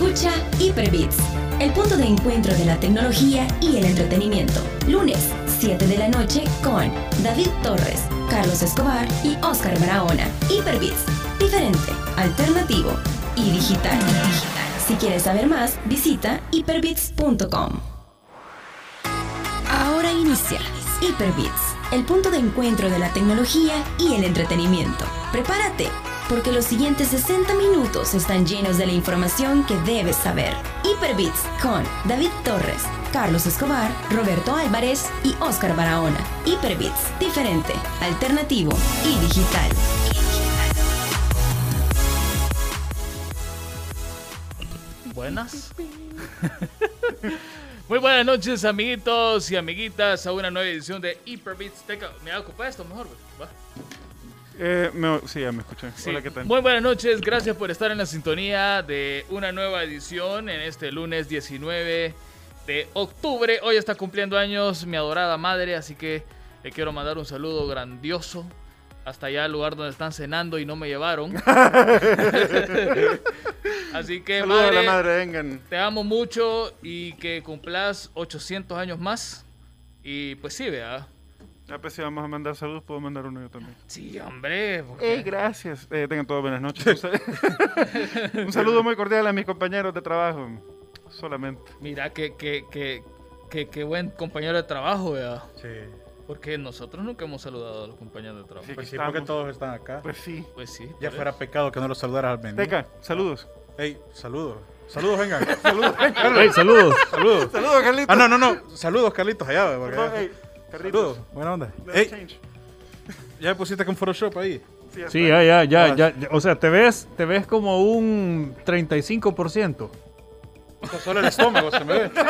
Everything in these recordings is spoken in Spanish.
Escucha Hyperbits, el punto de encuentro de la tecnología y el entretenimiento. Lunes, 7 de la noche con David Torres, Carlos Escobar y Oscar Barahona. Hyperbits, diferente, alternativo y digital. Si quieres saber más, visita hyperbits.com. Ahora inicia Hyperbits, el punto de encuentro de la tecnología y el entretenimiento. Prepárate, porque los siguientes 60 minutos están llenos de la información que debes saber. Hyperbits con David Torres, Carlos Escobar, Roberto Álvarez y Oscar Barahona. Hyperbits, diferente, alternativo y digital. Buenas. Muy buenas noches, amiguitos y amiguitas, a una nueva edición de Hyperbits. Teca, ¿Me ocupa esto mejor? güey? Eh, me- sí, ya me escuché. Sí. Hola, ¿qué tal? Muy buenas noches, gracias por estar en la sintonía de una nueva edición en este lunes 19 de octubre. Hoy está cumpliendo años mi adorada madre, así que le quiero mandar un saludo grandioso hasta allá al lugar donde están cenando y no me llevaron. así que Saludos a madre, la madre, vengan. te amo mucho y que cumplas 800 años más. Y pues sí, vea. Ya pues si vamos a mandar saludos, puedo mandar uno yo también. Sí, hombre. porque- Hey, gracias. Eh, tengan todas buenas noches. Un sal- Un saludo muy cordial a mis compañeros de trabajo. Solamente. Mira, que, que, que, que, que buen compañero de trabajo, vea. Sí. Porque nosotros nunca hemos saludado a los compañeros de trabajo. Sí. Pues sí, porque todos están acá. Pues sí. Pues sí. ya fuera pecado que no los saludaras al venir. Teca, saludos. Ey, saludos. Saludos, vengan. Saludos. Ey, saludos, saludos. saludos, Carlitos. Ah, no, no, no. Saludos, Carlitos, allá. porque hey, Carlitos. Saludos, buena onda. Ey, ya pusiste con Photoshop ahí. Sí, ya Sí, ya, ya, ya, ya, ya. O sea, te ves, te ves como un 35%. O sea, solo el estómago se me ve.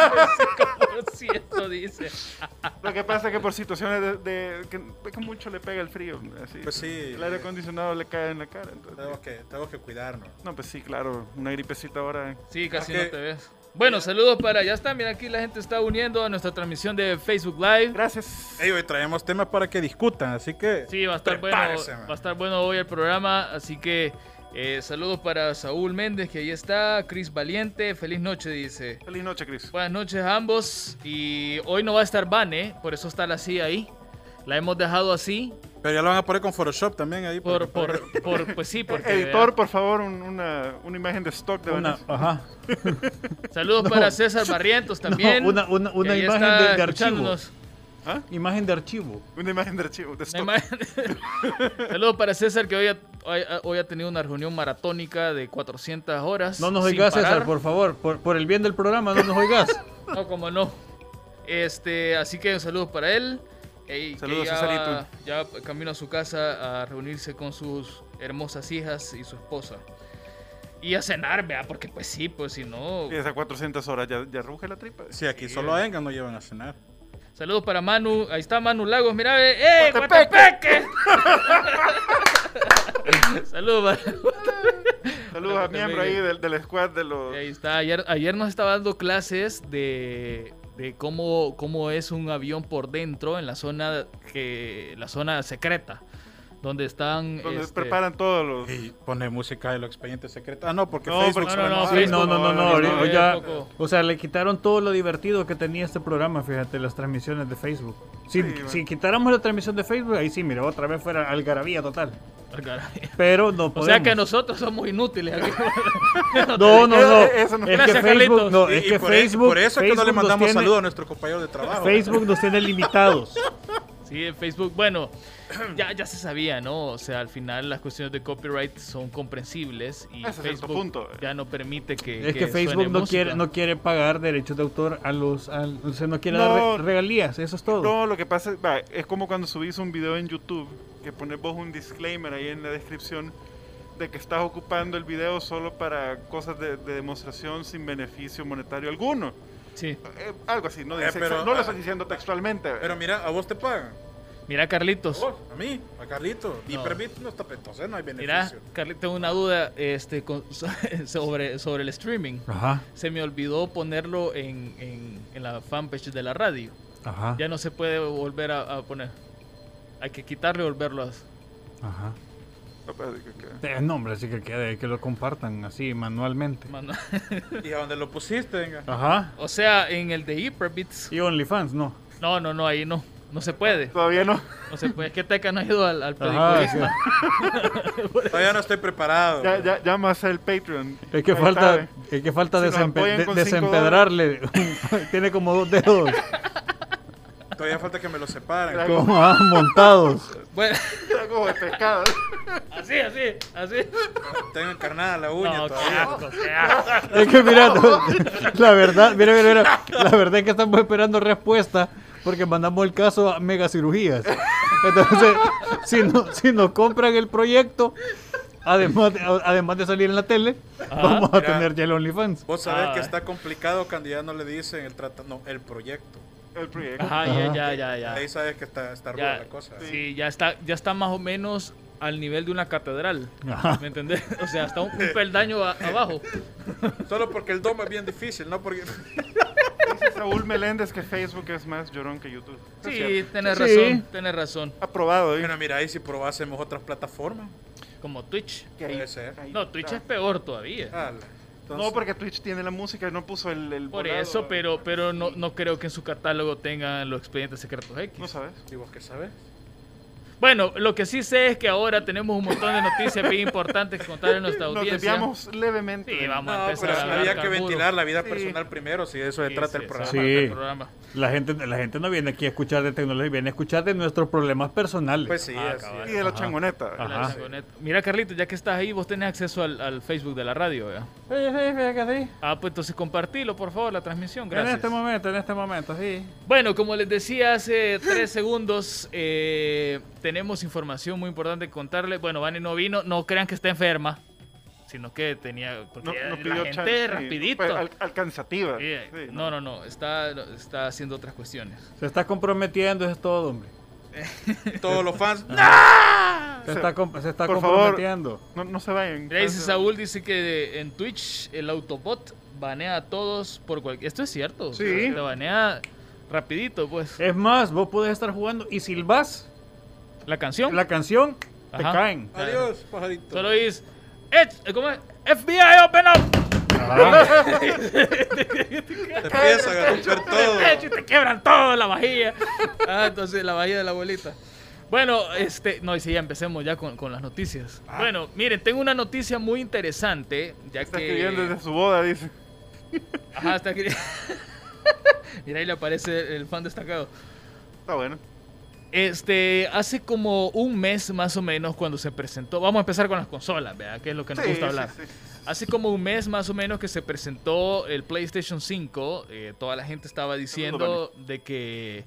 Por cierto, dice. Lo que pasa es que por situaciones de, de- que, que mucho le pega el frío. Así, Pues sí. El aire acondicionado le cae en la cara. entonces- Tenemos que, tenemos que cuidarnos. no, pues sí, claro. Una gripecita ahora. Sí, casi Ah, no que- te ves. Bueno, saludos para. Ya está, mira, aquí la gente está uniendo a nuestra transmisión de Facebook Live. Gracias. Ey, hoy traemos temas para que discutan, así que. Sí, va a estar bueno. man. Va a estar bueno hoy el programa. Así que eh, saludos para Saúl Méndez, que ahí está. Cris Valiente, feliz noche, dice. Feliz noche, Chris. Buenas noches a ambos. Y hoy no va a estar Vane, por eso está la silla ahí. La hemos dejado así. Pero ya lo van a poner con Photoshop también ahí. Por, por, por- pues sí, porque. Editor, por favor, un- una, una imagen de stock de Una, ajá. Saludos para César Barrientos también. una- una- una imagen de- de archivo. escuchándonos. Imagen de archivo. Una imagen de archivo, de stock. imagen- Saludos para César que hoy ha, hoy, ha- tenido una reunión maratónica de 400 horas. No nos oigas. César, por favor. Por, por el bien del programa, no nos oigas. No, como no. Este, así que un saludo para él. Ey, que Saludos, ya, Cesarito. ya camino a su casa a reunirse con sus hermosas hijas y su esposa. Y a cenar, vea, porque pues sí, pues si no. Y esas 400 horas ya, ya ruge la tripa. Sí, aquí solo a Enga no llevan a cenar. Saludos para Manu. Ahí está Manu Lagos. Mira, ve. ¡eh! Guatepeque! Saludos para. Saludos a miembro ahí del, del squad de los... Ahí está. Ayer, ayer nos estaba dando clases de, de cómo, cómo es un avión por dentro en la zona que la zona secreta. Donde están. Donde este, preparan todos los... Y pone música de los expedientes secretos. Ah, no, porque No, Facebook no, no, no, no, no, no, no. no, ahorita- no, ya- o sea, le quitaron todo lo divertido que tenía este programa, fíjate, las transmisiones de Facebook. Si, Sí, si quitáramos la transmisión de Facebook, ahí sí, mira, otra vez fuera algarabía total. Pero no O podemos. sea que nosotros somos inútiles. aquí. No, no, no. Eso no- Es Gracias, que Facebook, no, es que por, Facebook, por eso es que no le mandamos saludos a nuestro compañero de trabajo. Facebook nos tiene limitados. Sí, en Facebook. Bueno, ya, ya se sabía, ¿no? O sea, al final las cuestiones de copyright son comprensibles y cierto Facebook punto. ya no permite que. Es que suene Facebook no música. quiere, no quiere pagar derechos de autor a los, al- o sea, no quiere No. dar re- regalías, eso es todo. No, lo que pasa es, va, es como cuando subís un video en YouTube, que pones vos un disclaimer ahí en la descripción de que estás ocupando el video solo para cosas de, de demostración sin beneficio monetario alguno. Sí. Eh, algo así, no, Eh, dice- pero- no lo estoy diciendo textualmente. Pero mira, a vos te pagan. Mira, Carlitos. Vos, a mí, a Carlito. Y No. permite no está entonces no hay Mira, beneficio. Carlitos, tengo una duda este, con- sobre, sobre el streaming. Ajá, Se me olvidó ponerlo en, en, en la fanpage de la radio. ajá, Ya no se puede volver a, a poner. Hay que quitarlo y volverlo a... ajá. Que- que- Eh, no, hombre, sí que quede, que lo compartan así manualmente. Mano. ¿Y a dónde lo pusiste? Venga. Ajá. O sea, en el de Hyperbits. Y OnlyFans, no. No, no, no, ahí no. No se puede. Todavía no. No se puede. Es que Teca no ha ido al, al pedicurista. Todavía no estoy preparado. Ya, ya, ya más el Patreon. Es que Ahí falta, sabe. es que falta Si desempe- de- desempedrarle. Tiene como dos dedos Todavía falta que me lo separen. Como ah, montados. Bueno, Era como de pescado. así, así, así. Tengo encarnada la uña No, qué todavía. asco, qué asco. Es que mira, no, la verdad, mira, mira, mira, la verdad es que estamos esperando respuesta porque mandamos el caso a megacirugías. Entonces, si, no, si nos compran el proyecto, además de, además de salir en la tele, vamos a Mira. tener ya el OnlyFans. Vos sabés Ah. que está complicado cuando ya no le dicen el trata, no, el proyecto. El proyecto. Ajá, ya, ya, ya, ya. Ahí sabes que está, está ruda la cosa. sí, ya está, ya está más o menos al nivel de una catedral. Ajá. ¿Me entendés? O sea, está un, un peldaño a- abajo. Solo porque el domo es bien difícil, no porque... Saúl Meléndez que Facebook es más llorón que YouTube. Sí, Sí. razón, tenés razón. Aprobado, ¿eh? Bueno, mira, ahí si probásemos otras plataformas. Como Twitch. Que ahí- Puede ser. ahí No, Twitch está. es peor todavía. Ala. No, porque Twitch tiene la música y no puso el. el Por volado. eso, pero, pero no, no creo que en su catálogo tengan los expedientes secretos No X. sabes. ¿Y vos qué sabes? Bueno, lo que sí sé es que ahora tenemos un montón de noticias bien importantes que contar en nuestra Nos audiencia. desviamos levemente. Sí, vamos a No, empezar pero a sí había que carburo. ventilar la vida Sí. personal primero, si de eso se Sí, trata sí, el programa. Sí. programa. La gente, la gente no viene aquí a escuchar de tecnología, viene a escuchar de nuestros problemas personales. Pues sí, Ah, cabal. Y de la Ajá. changoneta. La Ajá. changoneta. Mira, Carlito, ya que estás ahí, vos tenés acceso al, al Facebook de la radio, ¿verdad? Sí, sí, fíjate que sí. Ah, pues entonces compartilo, por favor, la transmisión. En Gracias. este momento, en este momento, sí. Bueno, como les decía hace tres segundos, eh, tenemos información muy importante que contarle. Bueno, Vani no vino, no crean que está enferma, sino que tenía... Porque No, no la gente chan- sí, rapidito. fue al- alcanzativa. Sí, Sí, no, no, no, está, está haciendo otras cuestiones. Se está comprometiendo, eso es todo, hombre. Todos los fans. Se está, se está Por favor. comprometiendo. No, no se vayan. Dice Saúl, dice que en Twitch el Autobot banea a todos por cualquier... Esto es cierto. Sí. Te banea rapidito, pues. Es más, vos podés estar jugando y silbas La canción. la canción, te Ajá. caen. Adiós, pajarito. Solo dices... "Eh, ¿Cómo es? FBI, open up. Te empiezan a romper todo. y te quebran todo la vajilla. Ah, entonces la vajilla de la abuelita. Bueno, este, no, y sí, ya empecemos ya con, con las noticias. Bueno, miren, tengo una noticia muy interesante, ya Está que... escribiendo desde su boda, dice. Ajá, está aquí. Mira, ahí le aparece el fan destacado. Está bueno. Este, hace como un mes más o menos cuando se presentó, vamos a empezar con las consolas, ¿verdad? Que es lo que nos Sí, gusta hablar. sí, sí. Hace como un mes más o menos que se presentó el PlayStation 5, eh, toda la gente estaba diciendo de que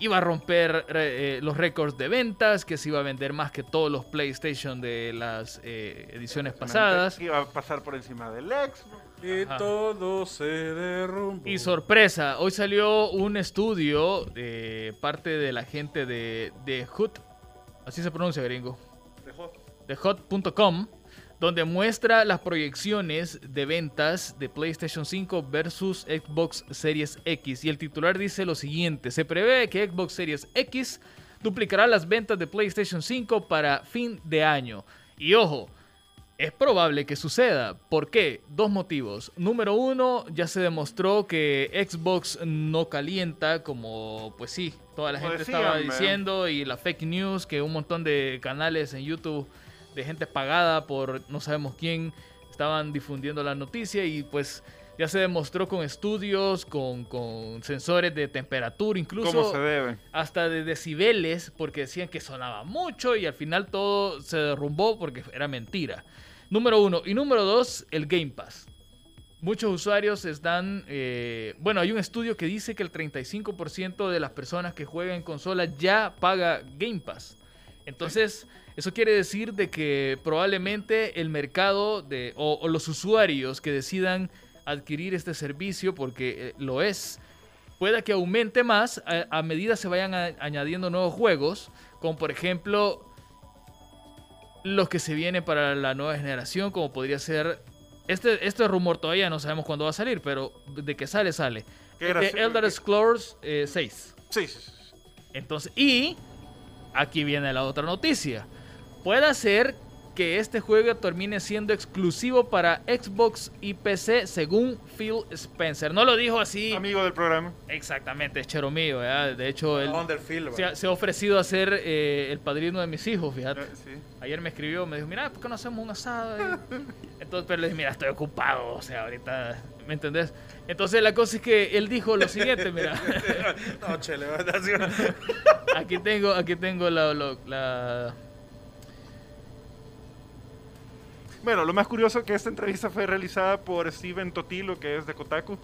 iba a romper eh, los récords de ventas, que se iba a vender más que todos los PlayStation de las eh, ediciones pasadas. Iba a pasar por encima del Xbox. Y Ajá. todo se derrumbó. Y sorpresa, hoy salió un estudio de parte de la gente de, de Hood, así se pronuncia gringo, Dejó. de hot.com, donde muestra las proyecciones de ventas de PlayStation 5 versus Xbox Series X. Y el titular dice lo siguiente, se prevé que Xbox Series X duplicará las ventas de PlayStation 5 para fin de año. Y ojo, es probable que suceda. ¿Por qué? Dos motivos. Número uno, ya se demostró que Xbox no calienta como, pues sí, toda la gente decían, estaba man. diciendo y la fake news, que un montón de canales en YouTube de gente pagada por no sabemos quién estaban difundiendo la noticia y pues ya se demostró con estudios, con, con sensores de temperatura, incluso ¿Cómo se debe? hasta de decibeles porque decían que sonaba mucho y al final todo se derrumbó porque era mentira. Número uno. Y número dos, el Game Pass. Muchos usuarios están... eh, bueno, hay un estudio que dice que el 35% de las personas que juegan en consola ya paga Game Pass. Entonces, eso quiere decir de que probablemente el mercado de, o, los usuarios que decidan adquirir este servicio, porque eh, lo es, pueda que aumente más a, a medida se vayan añadiendo nuevos juegos, como por ejemplo los que se vienen para la nueva generación, como podría ser este, este rumor todavía no sabemos cuándo va a salir, pero de que sale, sale. ¿Qué? De Elder Scrolls eh, 6. Sí, sí, sí. Entonces, y aquí viene la otra noticia. Puede ser que este juego termine siendo exclusivo para Xbox y PC según Phil Spencer. No lo dijo así. Amigo del programa. Exactamente, es chero mío. ¿verdad? De hecho, él Phil, se ha, se ha ofrecido a ser eh, el padrino de mis hijos, fíjate. Eh, sí. Ayer me escribió, me dijo, mira, ¿por qué no hacemos un asado? Entonces, pero le dije, mira, estoy ocupado, o sea, ahorita, ¿me entendés? Entonces la cosa es que él dijo lo siguiente, mira, No, chele, aquí tengo, aquí tengo la- Bueno, lo más curioso es que esta entrevista fue realizada por Steven Totilo, que es de Kotaku.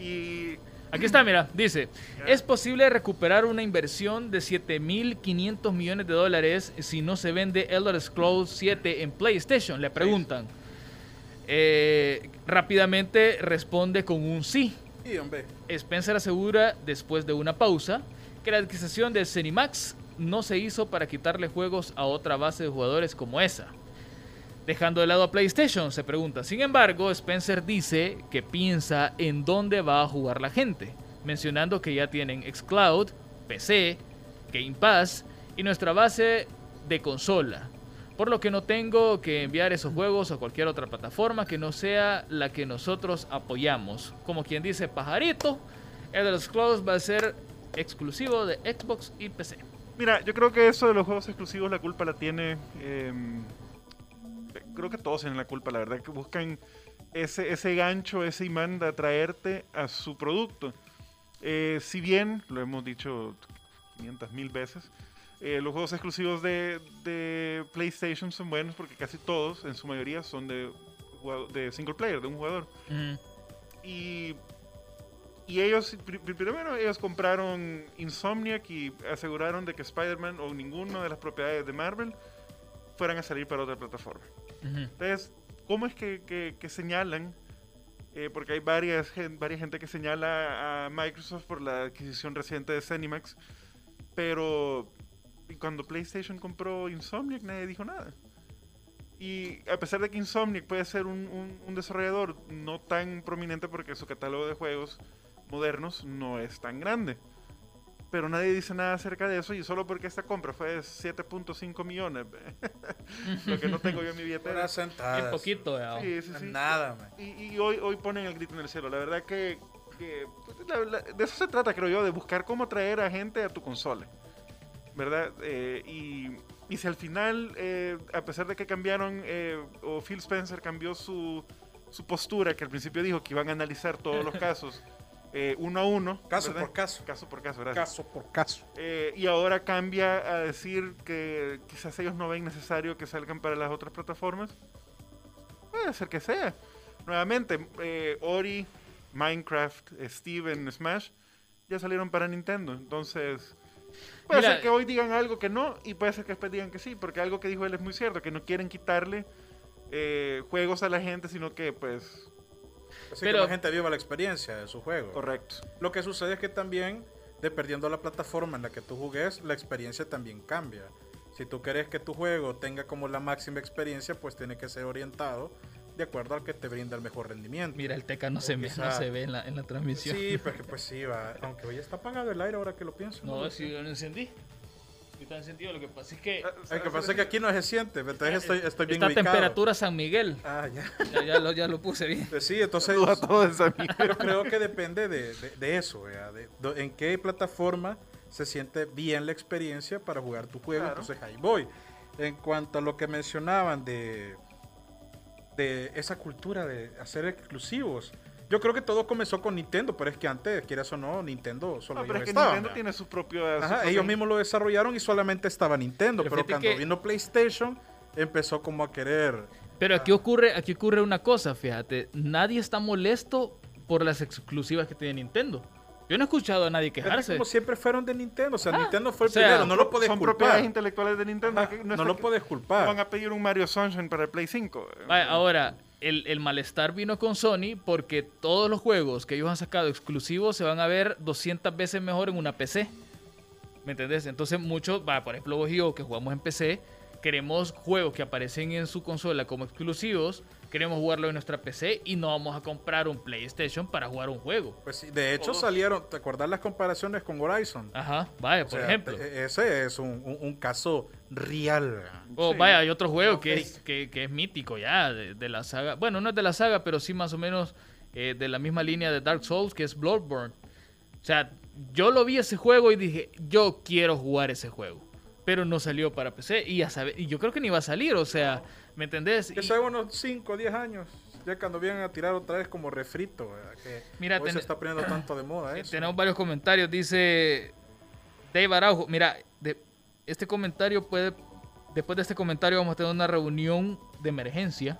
Y Aquí está, mira, dice, es posible recuperar una inversión de 7.500 millones de dólares si no se vende Elder Scrolls 7 en PlayStation, le preguntan. Eh, rápidamente responde con un sí. Spencer asegura, después de una pausa, que la adquisición de Cenimax no se hizo para quitarle juegos a otra base de jugadores como esa. Dejando de lado a PlayStation, se pregunta. Sin embargo, Spencer dice que piensa en dónde va a jugar la gente, mencionando que ya tienen Xcloud, PC, Game Pass y nuestra base de consola. Por lo que no tengo que enviar esos juegos a cualquier otra plataforma que no sea la que nosotros apoyamos. Como quien dice pajarito, Elder Scrolls va a ser exclusivo de Xbox y PC. mira, yo creo que eso de los juegos exclusivos, la culpa la tiene. em, creo que todos tienen la culpa, la verdad, que buscan ese, ese gancho, ese imán de atraerte a su producto. Eh, si bien, lo hemos dicho 500 mil veces, eh, los juegos exclusivos de, de PlayStation son buenos porque casi todos, en su mayoría, son de, de single player, de un jugador. Y, y ellos, pri- pri- primero ellos compraron Insomniac y aseguraron de que Spider-Man o ninguna de las propiedades de Marvel fueran a salir para otra plataforma. Entonces, ¿cómo es que, que- señalan? eh, porque hay varias, varias gente que señala a Microsoft por la adquisición reciente de Zenimax, pero cuando PlayStation compró Insomniac nadie dijo nada. Y a pesar de que Insomniac puede ser un- un desarrollador no tan prominente porque su catálogo de juegos modernos no es tan grande. Pero nadie dice nada acerca de eso y solo porque esta compra fue de 7.5 millones, lo que no tengo yo en mi billetera. Bien poquito. Sí, sí, sí. Nada, man. Y, y hoy, hoy ponen el grito en el cielo. La verdad que, que, pues, la- la- de eso se trata, creo yo, de buscar cómo atraer a gente a tu consola. ¿Verdad? Eh, y, y si al final, eh, a pesar de que cambiaron, eh, o Phil Spencer cambió su, su postura, que al principio dijo que iban a analizar todos los casos eh, uno a uno. Caso ¿verdad? por caso. Caso por caso, gracias. Caso por caso. Eh, y ahora cambia a decir que quizás ellos no ven necesario que salgan para las otras plataformas. Puede ser que sea. Nuevamente, eh, Ori, Minecraft, Steve en Smash ya salieron para Nintendo. Entonces, puede Mira, ser que hoy digan algo que no y puede ser que después digan que sí, porque algo que dijo él es muy cierto, que no quieren quitarle eh, juegos a la gente, sino que, pues, Así Pero- que la gente viva la experiencia de su juego. correcto. Lo que sucede es que también, dependiendo la plataforma en la que tú jugues, la experiencia también cambia. Si tú quieres que tu juego tenga como la máxima experiencia, pues tiene que ser orientado de acuerdo al que te brinda el mejor rendimiento. Mira, el teca no se, ve, no se ve en la, en la transmisión. Sí, porque pues sí, va. Aunque hoy está apagado el aire ahora que lo pienso. No, si yo lo encendí. Está encendido, lo que pasa es que Lo que pasa es que aquí no se siente, entonces estoy, estoy bien está ubicado. temperatura San Miguel. Ah, ya. Ya, ya lo, ya lo puse bien. Pues sí, entonces yo creo que depende de, de- de eso, de, do- en qué plataforma se siente bien la experiencia para jugar tu juego, Claro. entonces ahí voy. En cuanto a lo que mencionaban de, de esa cultura de hacer exclusivos, yo creo que todo comenzó con Nintendo, pero es que antes, quieras o no, Nintendo solo No, pero es ellos que estaban, Nintendo ¿verdad? tiene su propio... su Ajá, propio- ellos mismos lo desarrollaron y solamente estaba Nintendo, Pero cuando que- vino PlayStation empezó como a querer Pero aquí ocurre, aquí ocurre una cosa, fíjate. Nadie está molesto por las exclusivas que tiene Nintendo. Yo no he escuchado a nadie quejarse. como siempre fueron de Nintendo, o sea, Ah, Nintendo fue el o sea, primero, no lo puedes son propiedades culpar. intelectuales de Nintendo. No lo puedes culpar. Van a pedir un Mario Sunshine para el Play 5. Vaya, ahora, el, el malestar vino con Sony porque todos los juegos que ellos han sacado exclusivos se van a ver 200 veces mejor en una PC. ¿Me entendés? Entonces muchos, va, por ejemplo vos y yo que jugamos en PC, queremos juegos que aparecen en su consola como exclusivos, queremos jugarlo en nuestra PC y no vamos a comprar un PlayStation para jugar un juego. Pues sí, de hecho salieron, ¿te acordás las comparaciones con Horizon? Ajá, vaya, O por sea, ejemplo. e- Ese es un, un- un caso real. O Sí. vaya, hay otro juego No que es, que, que es mítico ya, de, de la saga. Bueno, no es de la saga, pero sí más o menos eh, de la misma línea de Dark Souls, que es Bloodborne. O sea, yo lo vi ese juego y dije, yo quiero jugar ese juego. Pero no salió para PC y ya sabe, y yo creo que ni va a salir, o sea, ¿me entendés? Que Y- sea unos 5 o 10 años. Ya cuando vienen a tirar otra vez como refrito. ¿verdad? Que Mira, hoy se está poniendo tanto de moda eso. Tenemos varios comentarios. Dice Dave Araujo. Mira, de, este comentario puede. Después de este comentario, vamos a tener una reunión de emergencia.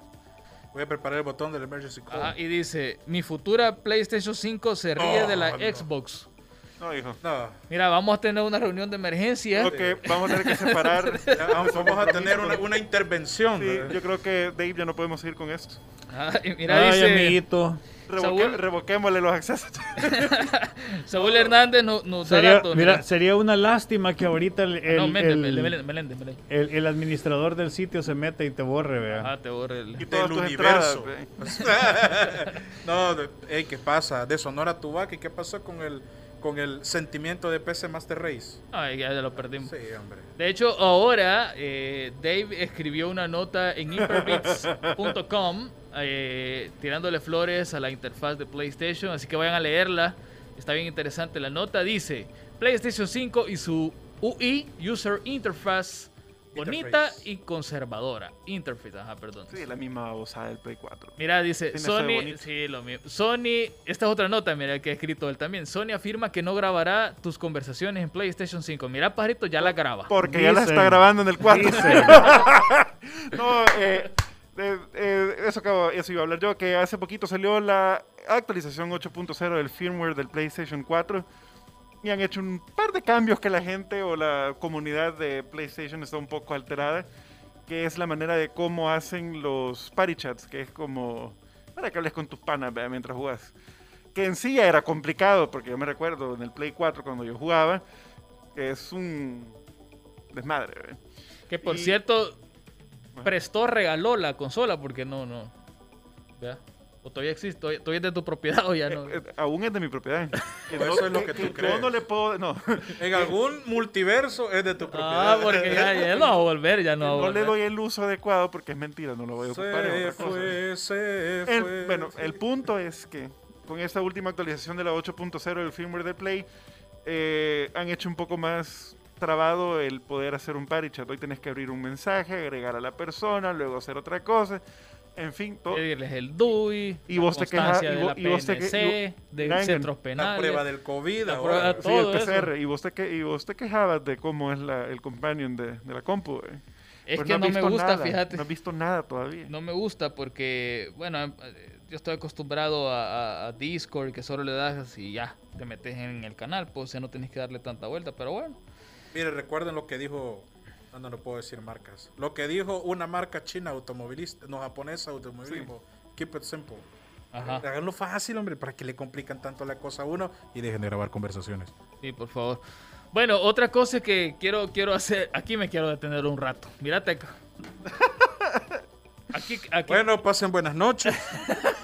Voy a preparar el botón del emergency call. Ah, y dice: Mi futura PlayStation 5 se ríe de la Oh, no. Xbox. No, hijo. No, Mira, vamos a tener una reunión de emergencia. Creo que vamos a tener que separar. vamos, vamos a tener una, una intervención. Sí, yo creo que Dave ya no podemos seguir con esto. Ah, y mira, Ay, dice. amiguito. Revoque- Saúl. revoquémosle los accesos. Saúl Hernández no- nos da Sería, datos. mira, sería una lástima que ahorita el, el, no, Méndez, el- el- el administrador del sitio se mete y te borre, vea. Ah, te borre el- Y tus entradas. universo. ve. no, de- ey, ¿qué pasa? De Sonora Tubac, ¿y qué pasó con el, con el sentimiento de PC Master Race? Ay, ya, lo perdimos. Sí, hombre. De hecho, ahora eh, Dave escribió una nota en hyperbits.com eh, tirándole flores a la interfaz de PlayStation, así que vayan a leerla. Está bien interesante la nota. Dice PlayStation 5 y su UI, User Interface, bonita y conservadora. Interface, ajá, perdón. Sí, la misma babosada del Play 4. Mira, dice Sony, sí, lo mismo. Sony, esta es otra nota, mira, que ha escrito él también. Sony afirma que no grabará tus conversaciones en PlayStation 5. Mira, pajarito, ya la graba. Porque ya la está grabando en el 4. Dice, No, eh, de- eh, eso, acabo- eso iba a hablar yo, que hace poquito salió la actualización 8.0 del firmware del PlayStation 4 y han hecho un par de cambios que la gente o la comunidad de PlayStation está un poco alterada, que es la manera de cómo hacen los party chats, que es como para que hables con tus panas ¿verdad? mientras jugas. Que en sí ya era complicado, porque yo me recuerdo en el Play 4 cuando yo jugaba, es un desmadre. ¿verdad? Que por Y- cierto, prestó, regaló la consola porque no, no. ¿Vea? O todavía existe, todavía, todavía es de tu propiedad o ya no. Eh, eh, aún es de mi propiedad. Que O eso es lo que tú Yo crees. no le puedo, no, En algún multiverso es de tu propiedad. Ah, porque ya, ya no va a volver, ya no va a no le volver. doy el uso adecuado porque es mentira, no lo voy a ocupar. Se otra cosa. fue, se El- fue. bueno, el punto es que con esta última actualización de la 8.0 del firmware de Play, eh, han hecho un poco más trabado el poder hacer un party chat. Hoy tenés que abrir un mensaje, agregar a la persona, luego hacer otra cosa. En fin, todo. Pedirles el DUI, Y la vos te quejas- de vos- la PNC, de centros La penales. prueba del COVID. La ahora. prueba- Sí, el todo eso. PCR. Y vos, te que, y vos te quejabas de cómo es la, el companion de, de la compu. eh. Es Pues que no, me gusta, nada, fíjate. No has visto nada todavía. No me gusta porque, bueno, eh, yo estoy acostumbrado a, a- a Discord que solo le das y ya, te metes en el canal, pues ya no tenés que darle tanta vuelta, pero bueno. Mire, recuerden lo que dijo. No, no, no puedo decir marcas. Lo que dijo una marca china automovilista, no japonesa automovilismo. Keep it simple. Ajá, Háganlo fácil, hombre, para que le complican tanto la cosa a uno y dejen de grabar conversaciones. sí, por favor. Bueno, otra cosa que quiero, quiero hacer, aquí me quiero detener un rato. Mírate acá. Aquí, aquí, Bueno, pasen buenas noches.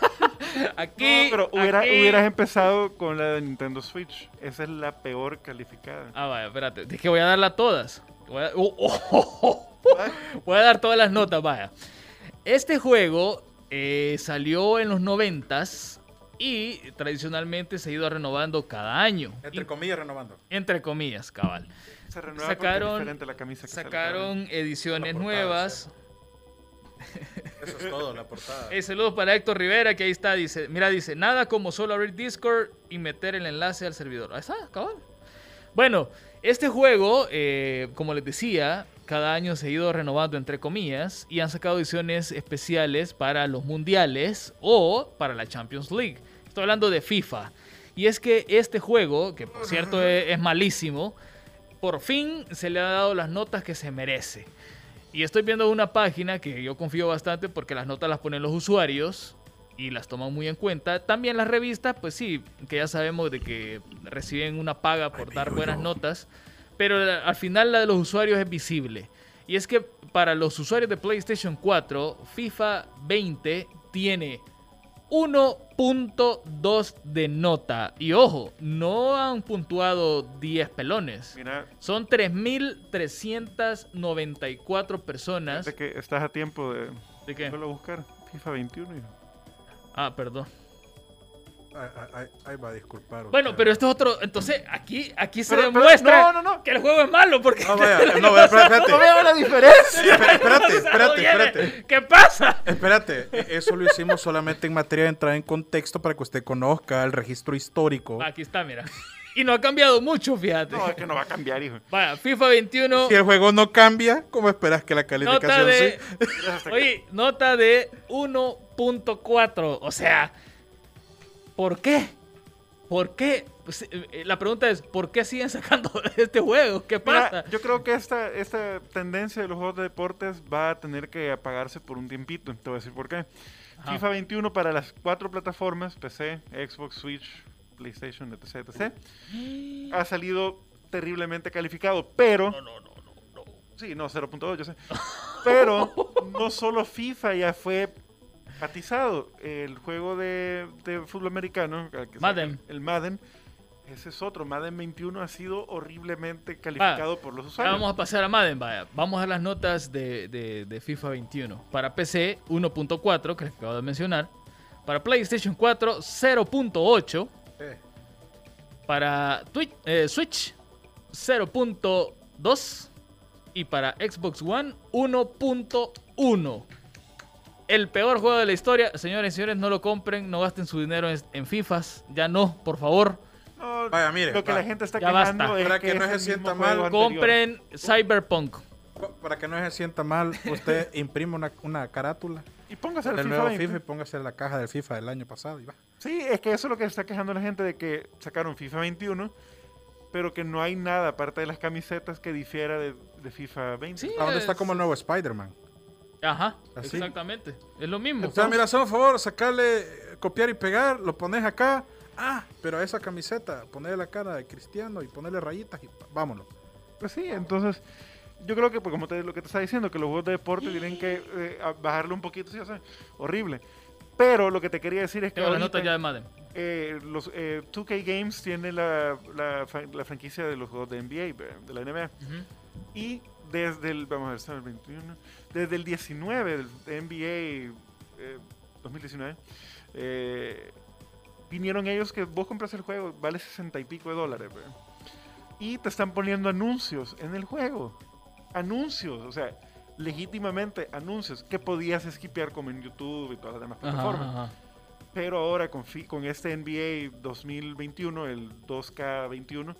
aquí. No, pero hubiera- aquí. hubieras empezado con la de Nintendo Switch. Esa es la peor calificada. Ah, vaya, espérate. Es que voy a darla todas. Voy a, oh, oh, oh. Voy a dar todas las notas, vaya. Este juego eh, salió en los noventas y tradicionalmente se ha ido renovando cada año. Entre Y- comillas, renovando. entre comillas, cabal. Se renueva Sacaron, diferente la camisa que sale sacaron ediciones portada, nuevas. Eso es todo, la portada. Eh, saludos para Héctor Rivera, que ahí está. Dice, mira, dice, nada como solo abrir Discord y meter el enlace al servidor. Ahí está, cabal. Bueno, este juego, eh, como les decía, cada año se ha ido renovando entre comillas y han sacado ediciones especiales para los mundiales o para la Champions League. Estoy hablando de FIFA. Y es que este juego, que por cierto es, es malísimo, por fin se le ha dado las notas que se merece. Y estoy viendo una página que yo confío bastante porque las notas las ponen los usuarios y las toman muy en cuenta. También las revistas, pues sí, que ya sabemos de que reciben una paga por dar buenas notas, pero al final la de los usuarios es visible. Y es que para los usuarios de PlayStation 4, FIFA 20 tiene 1.2 de nota. Y ojo, no han puntuado 10 pelones. Mira, Son 3.394 personas. de que estás a tiempo de ¿De qué? buscar. FIFA 21. hijo. Ah, perdón. Ahí, ahí- ahí va a disculpar. Bueno, usted. pero esto es otro. Entonces, aquí, aquí se Pero- pero- demuestra no, no, no. que el juego es malo. Porque No, vaya, no, vaya, espérate. No veo la diferencia. Espérate, espérate, espérate. ¿Qué pasa? Espérate, e- eso lo hicimos solamente en materia de entrar en contexto para que usted conozca el registro histórico. Aquí está, mira. Y no ha cambiado mucho, fíjate. No, es que no va a cambiar, hijo. Vaya, FIFA 21. Si el juego no cambia, ¿cómo esperas que la Nota calificación de. sí? Oye, nota de 1.4. O sea, ¿por qué? ¿Por qué? Pues, eh, eh, la pregunta es: ¿por qué siguen sacando este juego? ¿Qué Mira, pasa? yo creo que esta, esta tendencia de los juegos de deportes va a tener que apagarse por un tiempito. Te voy a decir por qué. Ajá. FIFA 21 para las cuatro plataformas, PC, Xbox, Switch, PlayStation, etc, etc. Ha salido terriblemente calificado, pero... No, no, no, no, no. Sí, no, 0.2, yo sé. Pero no solo FIFA ya fue atizado. El juego de, de fútbol americano, que Madden. el Madden, ese es otro. Madden 21 ha sido horriblemente calificado por los usuarios. vamos a pasar a Madden, vaya. Vamos a las notas de, de- de FIFA 21. Para PC, 1.4, que les acabo de mencionar. Para PlayStation 4, 0.8. Eh, Para eh, Switch, 0.2. Y para Xbox One, 1.1. El peor juego de la historia. Señores y señores, no lo compren, no gasten su dinero en, en FIFAs. Ya no, por favor. No, Vaya, mire, lo que va. la gente está quejando basta. es Para que, que no se sienta mal. Compren Cyberpunk. pa- para que no se sienta mal, usted imprime una, una carátula Y póngase el FIFA nuevo 20. FIFA y póngase la caja del FIFA del año pasado y va. Sí, es que eso es lo que está quejando la gente de que sacaron FIFA 21, pero que no hay nada aparte de las camisetas que difiera de, de FIFA 20. Sí. ¿A dónde está es- como el nuevo Spider-Man? Ajá, ¿Así? exactamente. Es lo mismo. Sea, mira, solo por favor, sacarle, copiar y pegar, lo pones acá. Ah, pero a esa camiseta, ponerle la cara de cristiano y ponerle rayitas y vámonos. Pues sí, entonces yo creo que pues, como te, lo que te está diciendo, que los juegos de deporte tienen que eh, a- bajarle un poquito, sí, o sea, horrible. Pero lo que te quería decir es que ahorita, notas ya de Madden. eh, los eh, 2K Games tiene la, la, la franquicia de los juegos de NBA, de la NBA. Ujú. Y desde el, vamos a ver, el 21, desde el 19, del NBA eh, 2019, eh, vinieron ellos que vos compras el juego, vale 60 y pico de dólares, y te están poniendo anuncios en el juego. Anuncios, o sea, legítimamente anuncios que podías esquipear como en YouTube y todas las demás Ajá, plataformas. ajá. Pero ahora con, con este NBA 2021, el 2K21,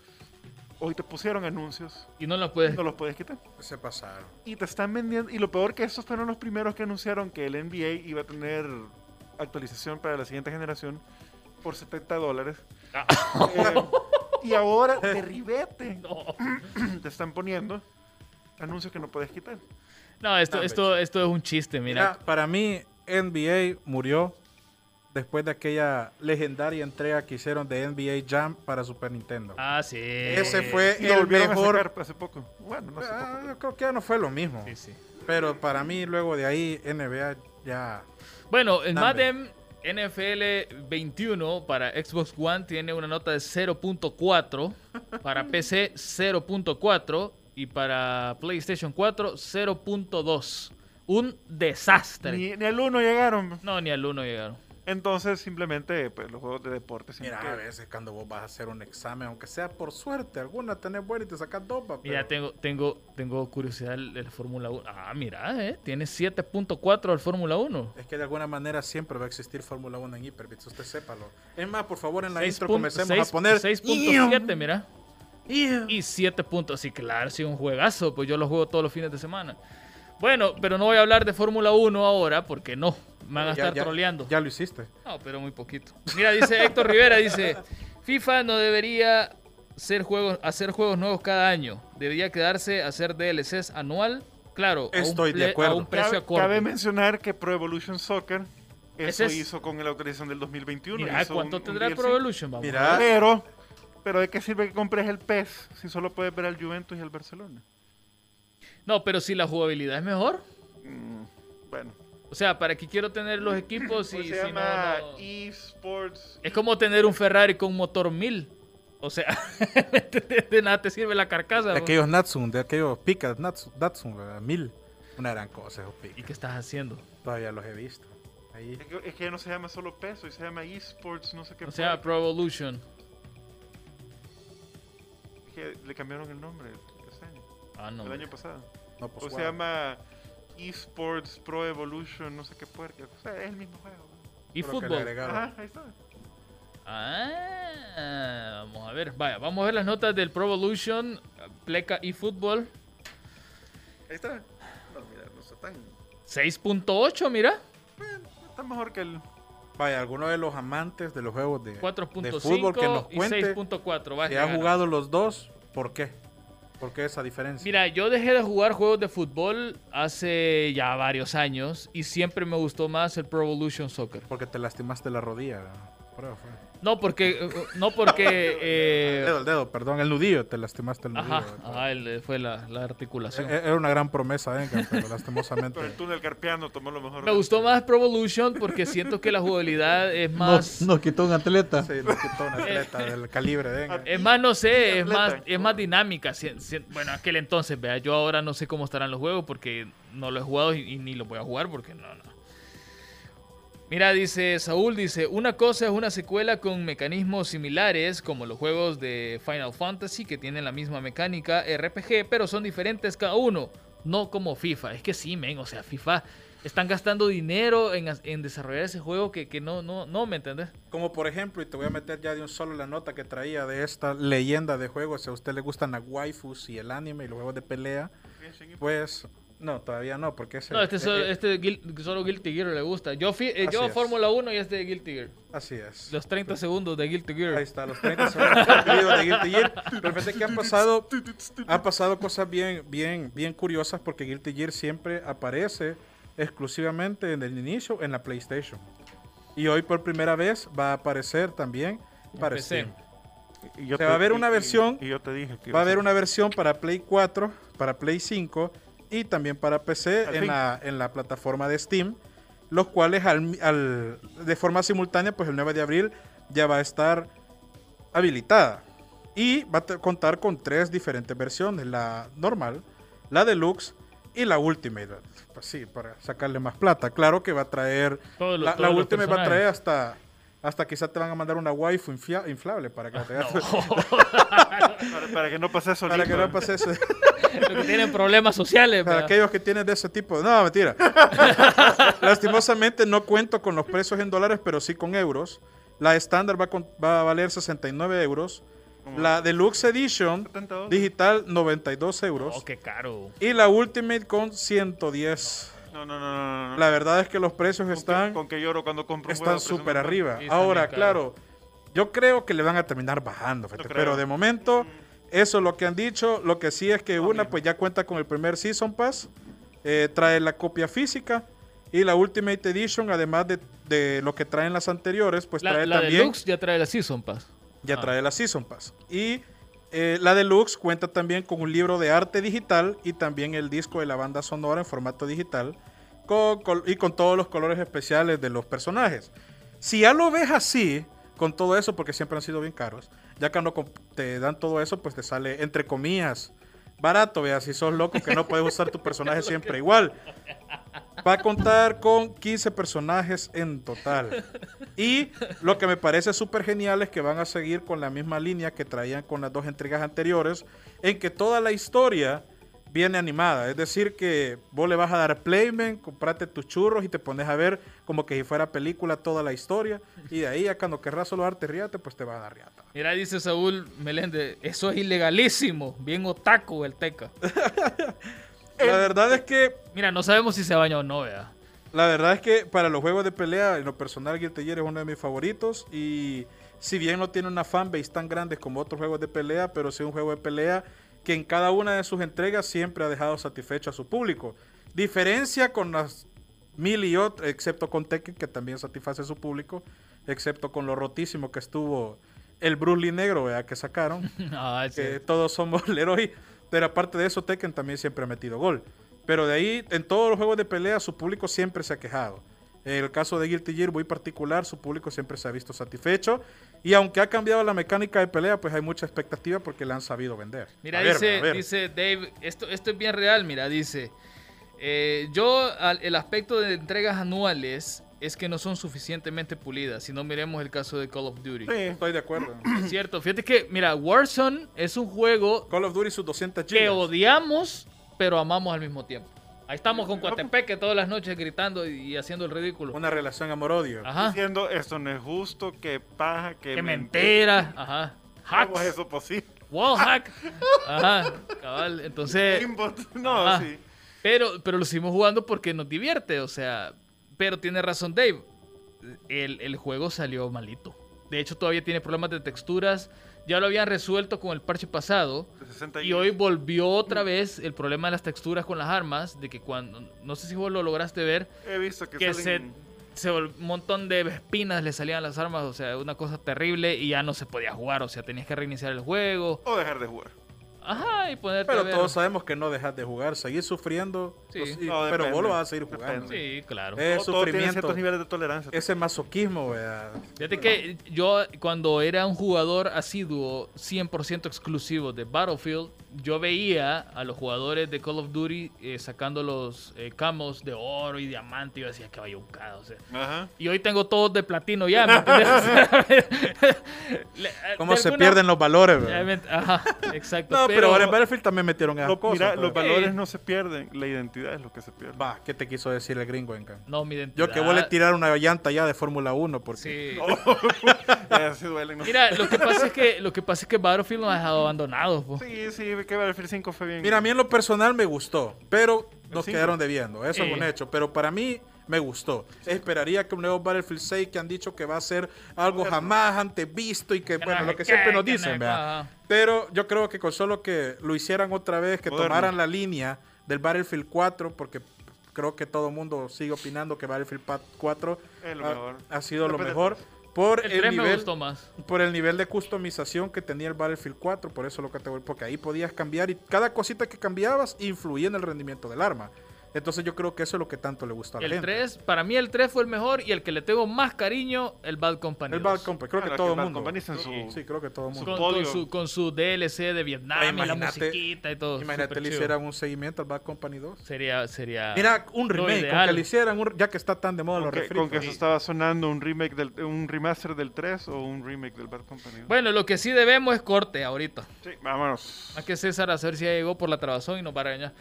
hoy te pusieron anuncios Y no lo puedes. no los puedes quitar. Se pasaron. Y te están vendiendo. Y lo peor que estos fueron los primeros que anunciaron que el NBA iba a tener actualización para la siguiente generación por 70 dólares. Eh, y ahora, de ribete, No. te están poniendo anuncios que no puedes quitar. No, esto, esto, esto es un chiste, mira. Mira, para mí, NBA murió después de aquella legendaria entrega que hicieron de NBA Jam para Super Nintendo. Ah, sí. Ese fue Y el mejor. sacar hace poco. Bueno, no hace Ah, poco. yo creo que ya no fue lo mismo. Sí, sí. Pero para mí, luego de ahí, NBA ya. Bueno, el. Madden NFL 21 para Xbox One tiene una nota de 0.4, para PC 0.4 y para PlayStation 4 0.2. Un desastre. Ni, ni al uno llegaron. No, ni al 1 llegaron. Entonces, simplemente, pues los juegos de deporte. Mira, a veces cuando vos vas a hacer un examen, aunque sea por suerte, alguna tenés buena y te sacas dos, pa, Mira, tengo, tengo, tengo curiosidad del del Fórmula 1. Ah, mira, eh, tiene 7.4 el Fórmula 1. Es que de alguna manera siempre va a existir Fórmula 1 en Hyperbits, usted sépalo. Es más, por favor, en la intro comencemos a poner 6.7, mira. Y 7 puntos. Sí, claro, sí, un juegazo. Pues yo lo juego todos los fines de semana. Bueno, pero no voy a hablar de Fórmula 1 ahora porque no. Me van a Ya- estar ya- troleando. Ya lo hiciste. No, pero muy poquito. Mira, dice Héctor Rivera, dice, FIFA no debería ser juegos, hacer juegos nuevos cada año. Debería quedarse a hacer DLCs anual. Claro, a un Estoy de acuerdo. A un precio Cabe, acorde. cabe mencionar que Pro Evolution Soccer eso es- hizo con la autorización del 2021. Mira, ¿cuánto un- tendrá. Pro Evolution? Vamos. Mira. Pero, pero ¿de qué sirve que compres el PES si solo puedes ver al Juventus y al Barcelona? No, pero si la jugabilidad es mejor. Mm, bueno. O sea, ¿para qué quiero tener los equipos si, Pues se si no- llama no- eSports. Es como tener un Ferrari con motor 1000. O sea, de nada te sirve la carcasa. De ¿no? aquellos Natsun, de aquellos Picas Natsun, ¿verdad? mil. Una gran cosa esos ¿Y qué estás haciendo? Todavía los he visto. Ahí. Es que, es que ya no se llama solo peso, y se llama eSports, no sé qué. O sea. Pro Evolution. Es que le cambiaron el nombre Ah, no. el hombre. año pasado. No, pues, O se llama eSports Pro Evolution, no sé qué puerca. O sea, es el mismo juego. Y le fútbol. Ajá, ahí está. Ah, vamos a ver. Vaya, vamos a ver las notas del Pro Evolution, Pleca y fútbol. Ahí está. No, mira, no está tan. 6.8, mira. Está mejor que el. Vaya, alguno de los amantes de los juegos de, de fútbol que nos 4.5 y cuente 6.4. va a si ha jugado los dos, ¿por qué? ¿Por qué esa diferencia? Mira, yo dejé de jugar juegos de fútbol hace ya varios años y siempre me gustó más el Pro Evolution Soccer. Porque te lastimaste la rodilla. Eso fue. No porque, eh, no porque, El eh, dedo, el dedo, perdón, el nudillo, te lastimaste el nudillo. ajá, ajá, el- fue la, la articulación. E- Era una gran promesa, venga, pero lastimosamente. Pero el túnel carpiano tomó lo mejor. Me gustó más Pro Evolution porque siento que la jugabilidad es más, Nos, nos quitó un atleta. Sí, nos quitó un atleta del calibre, venga. es más, no sé, es más, es más dinámica. Si- si- bueno, aquel entonces, vea, yo ahora no sé cómo estarán los juegos porque no lo he jugado y, y ni lo voy a jugar porque no, no. Mira, dice Saúl, dice, una cosa es una secuela con mecanismos similares como los juegos de Final Fantasy que tienen la misma mecánica RPG, pero son diferentes cada uno, no como FIFA. Es que sí, men, o sea, FIFA están gastando dinero en, en desarrollar ese juego que, que no, no, no, ¿me entendés? Como por ejemplo, y te voy a meter ya de un solo la nota que traía de esta leyenda de juegos, si a usted le gustan las waifus y el anime y los juegos de pelea, pues no, todavía no, porque ese... No, este, solo, este Guil- solo Guilty Gear le gusta. Yo, fi- eh, yo es. Fórmula 1 y este de Guilty Gear. Así es. Los 30 segundos de Guilty Gear. Ahí está, los 30 segundos de Guilty Gear. Pero fíjate que han pasado, han pasado cosas bien, bien, bien curiosas porque Guilty Gear siempre aparece exclusivamente en el inicio en la PlayStation. Y hoy por primera vez va a aparecer también para PC. Steam. Y yo Se va a ver una y- versión- Y, yo te dije que. Va a haber una versión para Play 4, para Play 5 y también para PC en la, en la plataforma de Steam, los cuales al, al- de forma simultánea, pues el 9 de abril ya va a estar habilitada. Y va a contar con tres diferentes versiones, la normal, la deluxe y la ultimate. Pues sí, para sacarle más plata. Claro que va a traer... Los- la, la ultimate va a traer hasta... Hasta quizás te van a mandar una waifu inflable para que, la tengas- Para, para que no pase solito. para que no pase eso. Los que tienen problemas sociales. Para ¿verdad? aquellos que tienen de ese tipo. No, mentira. Lastimosamente no cuento con los precios en dólares, pero sí con euros. La estándar va, a con- va a valer 69 euros. La Deluxe Edition 70 dólares. digital 92 euros. Oh, qué caro. Y la Ultimate con 110. No, no, no, no. no. La verdad es que los precios ¿Con qué- están, Con que lloro cuando compro un están súper arriba. Ahora, claro, yo creo que le van a terminar bajando. pero de momento, eso es lo que han dicho. Lo que sí es que No, una pues ya cuenta con el primer Season Pass. eh, trae la copia física. Y la Ultimate Edition, además de, de lo que traen las anteriores, pues La, trae la también... Deluxe ya trae la Season Pass. Ya Ah. trae la Season Pass. Y eh, la Deluxe cuenta también con un libro de arte digital y también el disco de la banda sonora en formato digital con- y con todos los colores especiales de los personajes. Si ya lo ves así, con todo eso, porque siempre han sido bien caros, ya cuando comp- te dan todo eso, pues te sale, entre comillas, barato, vea, si sos loco que no puedes usar tu personaje siempre igual. Va a contar con 15 personajes en total. Y lo que me parece súper genial es que van a seguir con la misma línea que traían con las dos entregas anteriores, en que toda la historia viene animada. Es decir, que vos le vas a dar playment, comprate tus churros y te pones a ver como que si fuera película toda la historia. Y de ahí, a cuando querrás solo darte riata, pues te vas a dar riata. Mira, dice Saúl Meléndez, eso es ilegalísimo. Bien otaku el teca. La verdad es que Mira, no sabemos si se baña o no, vea. La verdad es que para los juegos de pelea, en lo personal, Guilty Gear es uno de mis favoritos. Y si bien no tiene una fanbase tan grande como otros juegos de pelea, pero sí un juego de pelea que en cada una de sus entregas siempre ha dejado satisfecho a su público. Diferencia con las mil y otras, excepto con Tekken, que también satisface a su público, excepto con lo rotísimo que estuvo el Bruce Lee negro, ¿verdad? que sacaron Ah, sí. que todos somos Leroy. Pero aparte de eso, Tekken también siempre ha metido gol. Pero de ahí, en todos los juegos de pelea, su público siempre se ha quejado. En el caso de Guilty Gear, muy particular, su público siempre se ha visto satisfecho. Y aunque ha cambiado la mecánica de pelea, pues hay mucha expectativa porque la han sabido vender. Mira, A dice, dice Dave, esto, esto es bien real, mira, dice, eh, yo al- el aspecto de entregas anuales es que no son suficientemente pulidas, si no miremos el caso de Call of Duty. Sí. Estoy de acuerdo. Es cierto, fíjate que, mira, Warzone es un juego Call of Duty sus 200 que gigas. odiamos, pero amamos al mismo tiempo. Ahí estamos con Coatepeque todas las noches gritando y, haciendo el ridículo. Una relación amor-odio. Ajá. Diciendo esto no es justo, que paja, que, Que mentira. mentira. Ajá. ¿Cómo es Hacks. eso posible? Wallhack. Ajá. Cabal. Entonces. No, Ajá. sí. Pero, pero lo seguimos jugando porque nos divierte, o sea. Pero tiene razón Dave. El, el juego salió malito. De hecho, todavía tiene problemas de texturas. Ya lo habían resuelto con el parche pasado. De 60 Y hoy volvió otra vez el problema de las texturas con las armas. De que cuando. No sé si vos lo lograste ver. He visto que, Que se, salen... se un montón de espinas le salían a las armas. O sea, una cosa terrible. Y ya no se podía jugar. O sea, tenías que reiniciar el juego. O dejar de jugar. Ajá, y ponerte a Pero ver. todos sabemos que no dejas de jugar, seguir sufriendo. Sí. pues, y- No, pero vos lo vas a seguir jugando. Depende. Sí, claro. Es Todo- todo sufrimiento. ciertos niveles de tolerancia. Ese masoquismo, ¿verdad? Fíjate que yo cuando era un jugador asiduo 100% exclusivo de Battlefield, yo veía a los jugadores de Call of Duty eh, sacando los eh, camos de oro y diamante y yo decía que vaya un cada, o sea. Ajá. Y hoy tengo todos de platino ya, ¿me? Le- ¿Cómo de se alguna- pierden los valores, exacto. No, pero, ahora en Battlefield también metieron esas cosas. mira, pues. los valores Sí. no se pierden, la identidad es lo que se pierde. Va, ¿qué te quiso decir el gringo, Encan? No, mi identidad. Yo que voy a tirar una llanta ya de Fórmula 1 porque Sí. ¿no? Mira, lo que pasa es que lo que pasa es que Battlefield nos ha dejado abandonados. po. Sí, sí, Battlefield 5 fue bien. Mira, a mí en lo personal me gustó, pero nos quedaron debiendo. Eso Sí. es un hecho. Pero para mí me gustó. Esperaría que un nuevo Battlefield 6 que han dicho que va a ser algo jamás antes visto y que, bueno, no lo que siempre nos dicen, ¿verdad? Pero yo creo que con solo que lo hicieran otra vez, que Moderno. tomaran la línea del Battlefield 4, porque creo que todo el mundo sigue opinando que Battlefield pa- 4 Es lo ha, ha sido lo mejor. Por El el, 3 me nivel, gustó más. por el nivel de customización que tenía el Battlefield 4, por eso lo categor- porque ahí podías cambiar y cada cosita que cambiabas influía en el rendimiento del arma. Entonces yo creo que eso es lo que tanto le gusta a la El gente. 3, para mí el 3 fue el mejor y el que le tengo más cariño, el Bad Company. el 2. Bad Company, creo Claro, que que todo el Bad mundo. Company está en su- Sí, creo que todo el mundo. Con, con su, con su DLC de Vietnam Ah, y la imagínate- musiquita y todo. Imagínate le hicieran un seguimiento al Bad Company 2. Sería, sería. Mira, un remake, con que le hicieran, un- ya que está tan de moda Con los refritos. con que se estaba sonando un remake del un remaster del 3 o un remake del Bad Company. Bueno, lo que sí debemos es corte ahorita. Sí, vámonos. A que César a ver si ya llegó por la trabazón y nos va a regañar.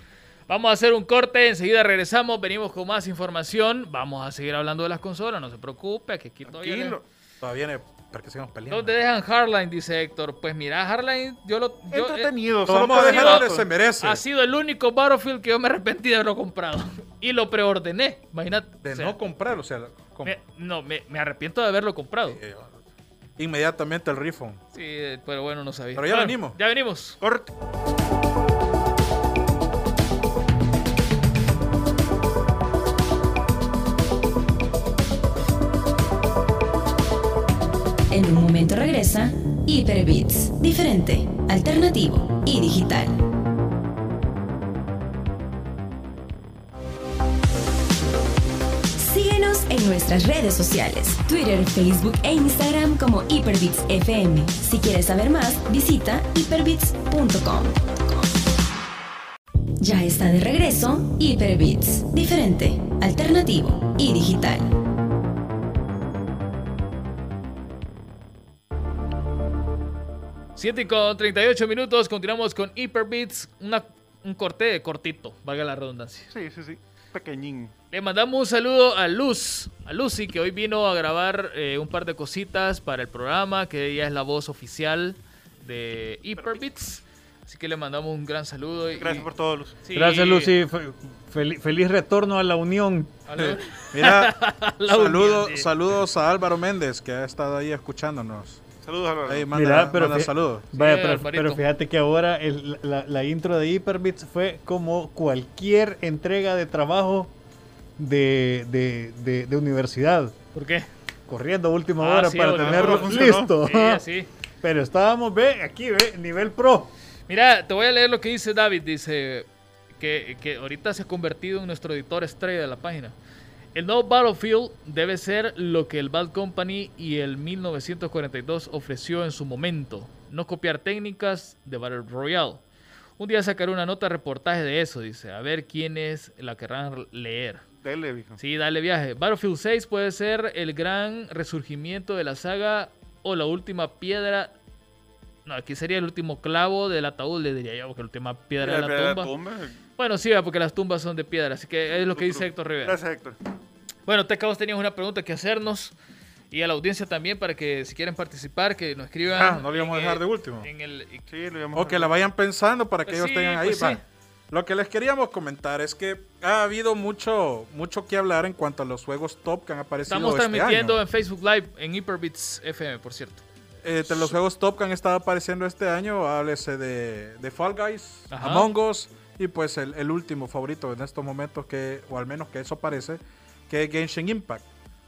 Vamos a hacer un corte, enseguida regresamos, venimos con más información. Vamos a seguir hablando de las consolas, no se preocupe, que aquí todavía. Tranquilo. Todavía viene para que sigamos peleando. ¿Dónde dejan Hardline? Dice Héctor. Pues mira, Hardline, yo lo. yo- eh, Entretenido. Lo solo vamos a dejar donde se merece. ha sido el único Battlefield que yo me arrepentí de haberlo comprado. Y lo preordené. Imagínate. De o sea, no comprar, o sea, me- no, me, me arrepiento de haberlo comprado. eh, inmediatamente el refund. Sí, eh, pero bueno, no sabía. Pero ya Bueno, venimos. Ya venimos. Corte. Regresa Hyperbits, diferente, alternativo y digital. Síguenos en nuestras redes sociales, Twitter, Facebook e Instagram como Hyperbits FM. Si quieres saber más, visita hyperbits.com. Ya está de regreso Hyperbits, diferente, alternativo y digital. Siete con 38 minutos, continuamos con Hyperbeats, una, un corte cortito, valga la redundancia. Sí, sí, sí. Pequeñín. Le mandamos un saludo a Luz, a Lucy, que hoy vino a grabar eh, un par de cositas para el programa, que ella es la voz oficial de Hyperbeats. Así que le mandamos un gran saludo. y- Gracias por todo, Luz. Sí, Gracias, Lucy. Fe- fel- feliz retorno a la unión. Mira, La unión, sí. saludos a Álvaro Méndez, que ha estado ahí escuchándonos. Saludos, Álvaro. Ahí manda, Mira, pero manda fí- saludos. Vaya, Sí, pero, fíjate que ahora el- la, la intro de Hyperbits fue como cualquier entrega de trabajo de, de, de- de universidad. ¿Por qué? Corriendo a última Ah, hora sí, para tenerlo listo. Sí. Pero estábamos, ve, aquí, ve, nivel pro. Mira, te voy a leer lo que dice David. Dice que, que ahorita se ha convertido en nuestro editor estrella de la página. El nuevo Battlefield debe ser lo que el Bad Company y el 1942 ofreció en su momento. No copiar técnicas de Battle Royale. Un día sacaré una nota reportaje de eso, dice. A ver quiénes la querrán leer. Dele, viejo. Sí, dale viaje. Battlefield 6 puede ser el gran resurgimiento de la saga o la última piedra. No, aquí sería el último clavo del ataúd, le diría yo, porque la última piedra de la, Piedra tumba. tumba. Bueno, sí, porque las tumbas son de piedra, así que es lo que dice Héctor Rivera. Gracias, Héctor. Bueno, Teca, vos tenías una pregunta que hacernos y a la audiencia también para que si quieren participar, que nos escriban. Ah, no lo íbamos a dejar el- de último. En el, Sí, lo íbamos O que la vayan pensando para que Pues ellos sí, tengan ahí. pues sí. Lo que les queríamos comentar es que ha habido mucho, mucho que hablar en cuanto a los juegos top que han aparecido Estamos este transmitiendo año. en Facebook Live en Hyperbits FM, por cierto. Eh, de los juegos top que han estado apareciendo este año, háblese de, de Fall Guys, Ajá. Among Us y pues el, el último favorito en estos momentos que, o al menos que eso parece, que es Genshin Impact.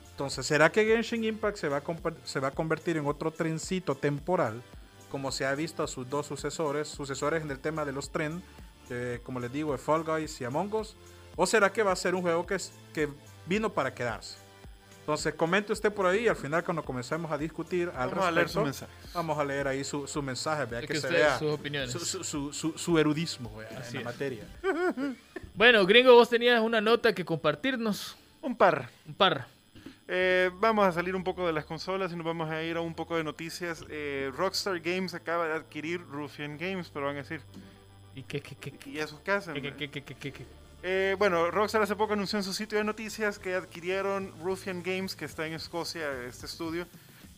Entonces, ¿será que Genshin Impact se va a, se va a convertir en otro trencito temporal, como se ha visto a sus dos sucesores, sucesores en el tema de los tren, que, como les digo, de Fall Guys y Among Us? ¿O será que va a ser un juego que, es- que vino para quedarse? Entonces, comente usted por ahí y al final cuando comencemos a discutir al Vamos a leer respecto, su mensaje. Vamos a leer ahí su, su mensaje, vea Es que, que se vea sus opiniones. su, su, su, erudismo vea, en la es. materia. Bueno, gringo, vos tenías una nota que compartirnos. Un par. Un par. Eh, vamos a salir un poco de las consolas y nos vamos a ir a un poco de noticias. Eh, Rockstar Games acaba de adquirir Ruffian Games, pero van a decir, ¿Y qué, qué, qué, qué, ¿y qué hacen? qué, qué, qué? Eh, bueno, Rockstar hace poco anunció en su sitio de noticias que adquirieron Ruffian Games, que está en Escocia, este estudio,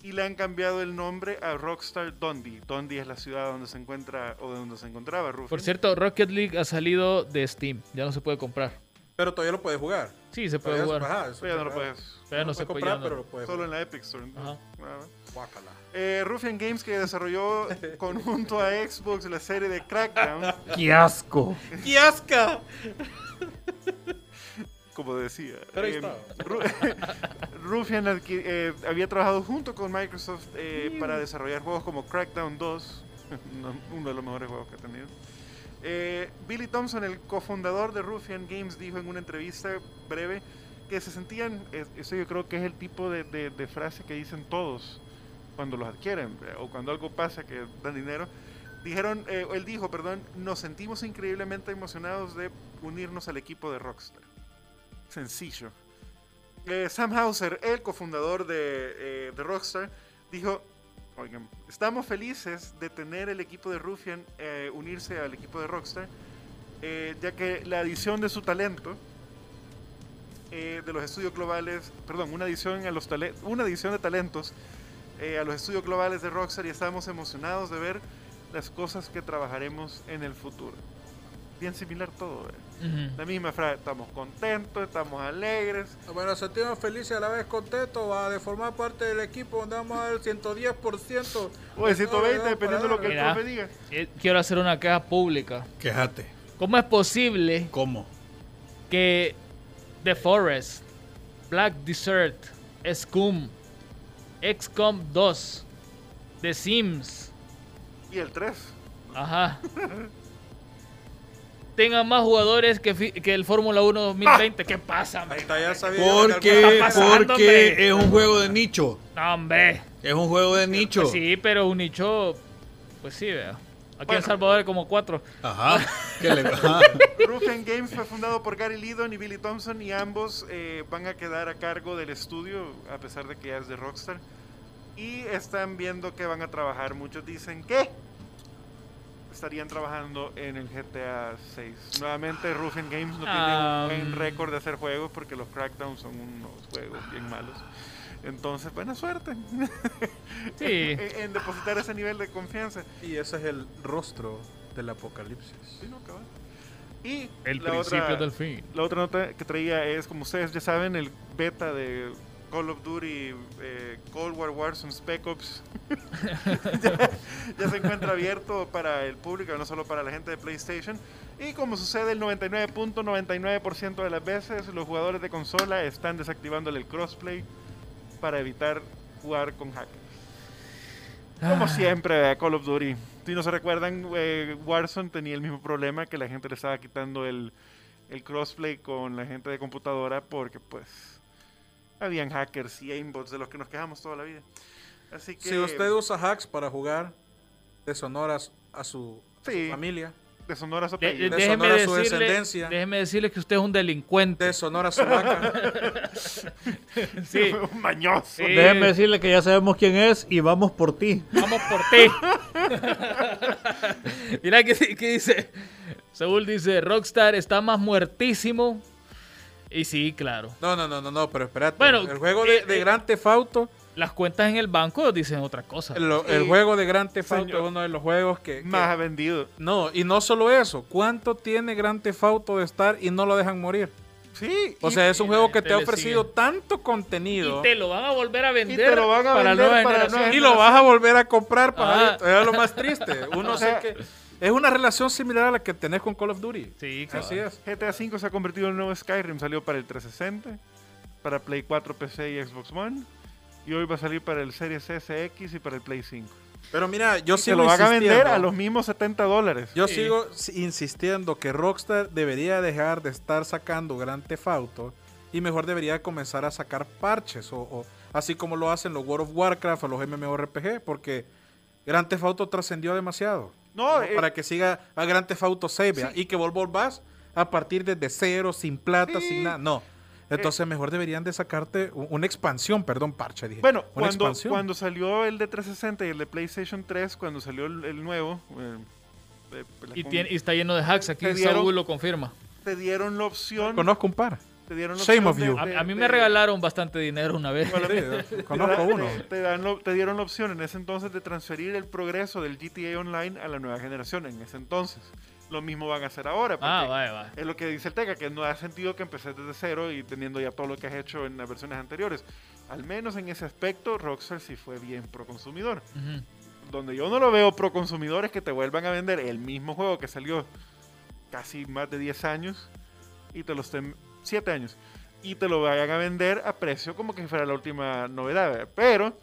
y le han cambiado el nombre a Rockstar Dundee. Dundee es la ciudad donde se encuentra o donde se encontraba Ruffian. Por cierto, Rocket League ha salido de Steam. Ya no se puede comprar. Pero todavía lo puede jugar. Sí, se puede Todavía- jugar. ajá, eso Pero ya no lo puede- puedes. Pero ya no lo se puede comprar, no. pero lo puede Solo en jugar. la Epic Store. más. Guácala. Eh, Ruffian Games que desarrolló conjunto a Xbox la serie de Crackdown, ¡Qué asco! ¡Qué asca! como decía. Pero ahí eh, está. Ru- eh, había trabajado junto con Microsoft eh, para desarrollar juegos como Crackdown 2, uno- uno de los mejores juegos que ha tenido. Eh, Billy Thompson, el cofundador de Ruffian Games, dijo en una entrevista breve que se sentían, eso yo creo que es el tipo de, de- de frase que dicen todos cuando los adquieren eh, o cuando algo pasa que dan dinero. Dijeron, eh, él dijo, perdón, nos sentimos increíblemente emocionados de unirnos al equipo de Rockstar. Sencillo. Eh, Sam Hauser, el cofundador de, de Rockstar, dijo, estamos felices de tener el equipo de Ruffian eh, unirse al equipo de Rockstar, eh, ya que la adición de su talento eh, de los estudios globales, perdón, una adición, a los una adición de talentos a los estudios globales de Rockstar y estamos emocionados de ver las cosas que trabajaremos en el futuro. Bien similar todo, ¿eh? Ujú. La misma frase, estamos contentos, estamos alegres. Bueno, nos sentimos felices y a la vez contentos va, de formar parte del equipo donde vamos a dar el 110%. O el 120, Para dependiendo de lo que el profe diga. Eh, Quiero hacer una queja pública. Quéjate. ¿Cómo es posible ¿Cómo? que The Forest, Black Desert, Scum, XCOM 2, The Sims, Y el 3. ajá, tengan más jugadores que, el Fórmula 1 2020? ¿Qué pasa, sabía Porque, pasando, porque hombre? es un juego de nicho. No, hombre. Es un juego de nicho. Pues sí, pero un nicho, pues sí, vea. Aquí Bueno. en Salvador hay como cuatro. Ajá. que le- ajá. Ruffian Games fue fundado por Gary Lidon y Billy Thompson y ambos eh, van a quedar a cargo del estudio a pesar de que ya es de Rockstar. Y están viendo que van a trabajar. Muchos dicen que estarían trabajando en el GTA 6. Nuevamente Ruffian Games no Ah, tiene un mm. buen récord de hacer juegos porque los Crackdown son unos juegos bien malos. Entonces, buena suerte Sí. en, en depositar ese nivel de confianza. Y ese es el rostro del apocalipsis. Sí, no. Y El la principio otra- del fin. La otra nota que traía es, como ustedes ya saben, el beta de Call of Duty eh, Cold War Warzone Spec Ops ya, ya se encuentra abierto para el público, no solo para la gente de PlayStation. Y como sucede el 99.99% de las veces, los jugadores de consola están desactivando el crossplay para evitar jugar con hackers. Como siempre, eh, Call of Duty. Si no se recuerdan, eh, Warzone tenía el mismo problema que la gente le estaba quitando el, el crossplay con la gente de computadora porque pues habían hackers y aimbots de los que nos quejamos toda la vida. Así que Si usted usa hacks para jugar deshonoras a su, a su familia, deshonora su De- déjeme, su decirle, descendencia. déjeme decirle que usted es un delincuente. deshonora a su vaca, Sí. Un mañoso. Sí. Déjeme decirle que ya sabemos quién es y vamos por ti. Vamos por ti. Mira qué qué dice. Saúl dice, Rockstar está más muertísimo. Y sí, claro. No, no, no, no, no, pero espérate. Bueno, el juego de, eh, de eh, Grand Theft Auto, Las cuentas en el banco dicen otra cosa. el, el Sí. juego de Grand Theft Auto Señor. es uno de los juegos que, que- Más ha vendido. no, y no solo eso, ¿cuánto tiene Grand Theft Auto de estar y no lo dejan morir? Sí. O y- sea, es un y juego que te ha ofrecido sigue. tanto contenido Y te lo van a volver a vender lo van a para vender nueva para generación. y lo vas a volver a comprar para Ah. Es lo más triste. Uno O sea, sé que es una relación similar a la que tenés con Call of Duty. Sí, claro. Así es. GTA V se ha convertido en el nuevo Skyrim. Salió para el 360, para Play 4, PC y Xbox One. Y hoy va a salir para el Series S, X y para el Play 5. Pero mira, yo Y se sigo lo van a vender a los mismos 70 dólares. Yo Sí. sigo si- insistiendo que Rockstar debería dejar de estar sacando Grand Theft Auto y mejor debería comenzar a sacar parches o, o- así como lo hacen los World of Warcraft o los MMORPG porque Grand Theft Auto trascendió demasiado. No, ¿no? eh, para que siga a Theft Auto 6 vea, Sí. y que vos volvás a partir desde cero, sin plata, Sí. Eh. sin nada. No. Entonces mejor deberían de sacarte una expansión, perdón, parche, dije. Bueno, una cuando, expansión. cuando salió el de 360 y el de PlayStation 3, cuando salió el, el nuevo, eh, eh, la Y, con- tiene- y está lleno de hacks. Aquí dieron- Saúl lo confirma. te dieron la opción. Conozco un par. Te dieron la Shame opción of you. de- A, de- a mí de- me regalaron bastante dinero una vez. Bueno, Sí, conozco da- uno. te- te dan lo- te dieron la opción en ese entonces de transferir el progreso del GTA Online a la nueva generación en ese entonces. Lo mismo van a hacer ahora. porque Ah, vaya, vaya. Es lo que dice el Teca, que no ha sentido que empeces desde cero y teniendo ya todo lo que has hecho en las versiones anteriores. Al menos en ese aspecto, Rockstar sí fue bien pro consumidor. Donde yo no lo veo pro consumidor es que te vuelvan a vender el mismo juego que salió casi más de 10 años y te lo estén 7 años y te lo vayan a vender a precio como que fuera la última novedad. ¿verdad? Pero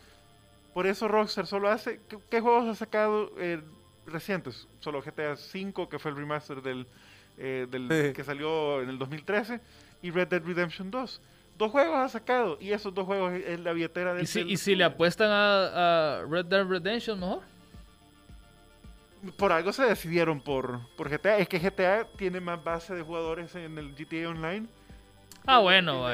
por eso Rockstar solo hace ¿qué, qué juegos ha sacado eh, recientes? Solo GTA V que fue el remaster del, eh, del Sí. que salió en el 2013 y Red Dead Redemption 2. Dos juegos ha sacado y esos dos juegos es la billetera del ¿Y si, y si le apuestan a, a Red Dead Redemption mejor? por algo se decidieron por, por GTA. Es que GTA tiene más base de jugadores en el GTA Online. Ah, bueno.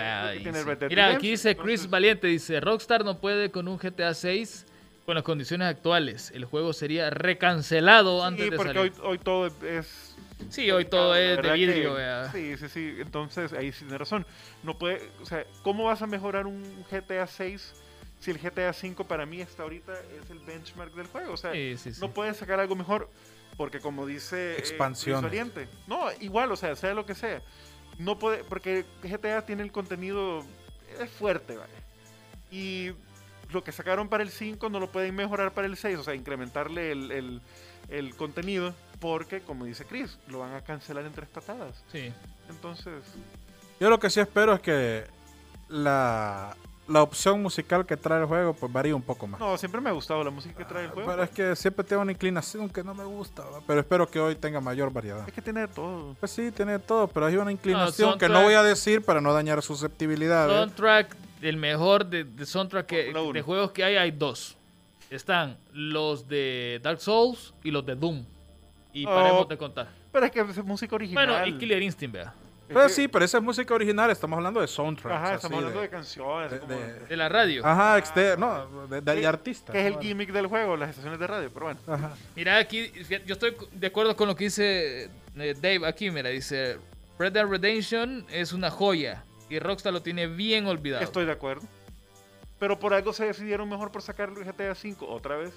tiene- Mira, aquí dice Chris entonces- Valiente, dice, Rockstar no puede con un GTA 6 con las condiciones actuales. El juego sería recancelado antes Sí, de porque salir. hoy, hoy todo es... Sí, hoy todo es de vidrio. que-. Sí, sí, sí. Entonces, ahí sí tiene razón. No puede... O sea, ¿cómo vas a mejorar un GTA 6 si el GTA 5 para mí hasta ahorita es el benchmark del juego? O sea, Sí, sí, sí. no puedes sacar algo mejor porque como dice eh, Expansiones. Valiente, no igual o sea sea lo que sea no puede porque GTA tiene el contenido es fuerte vale y lo que sacaron para el 5 no lo pueden mejorar para el 6 o sea incrementarle el, el- el contenido porque como dice Chris lo van a cancelar en tres patadas Sí. entonces Yo lo que sí espero es que la, la opción musical que trae el juego pues varíe un poco más. no siempre me ha gustado la música que trae el juego Pero es que siempre tengo una inclinación que no me gusta, ¿va? pero espero que hoy tenga mayor variedad. es que tiene de todo Pues sí, tiene todo, pero hay una inclinación que no voy a decir para no dañar susceptibilidades. Soundtrack, el mejor de, de soundtrack que, de juegos que hay, hay dos. Están los de Dark Souls y los de Doom. Y Oh, paremos de contar. pero es que es música original Bueno, y Killer Instinct, vea. Pero sí, pero esa es música original, estamos hablando de soundtracks. ajá así estamos hablando de- de, canciones de- como- de- De la radio. Ajá, externo, no, de, de- de que- artistas. que es el gimmick del juego, las estaciones de radio, pero bueno. Ajá. Mira, aquí, yo estoy de acuerdo con lo que dice eh, Dave aquí, mira, dice, Red Dead Redemption es una joya y Rockstar lo tiene bien olvidado. Estoy de acuerdo. Pero por algo se decidieron mejor por sacar GTA V otra vez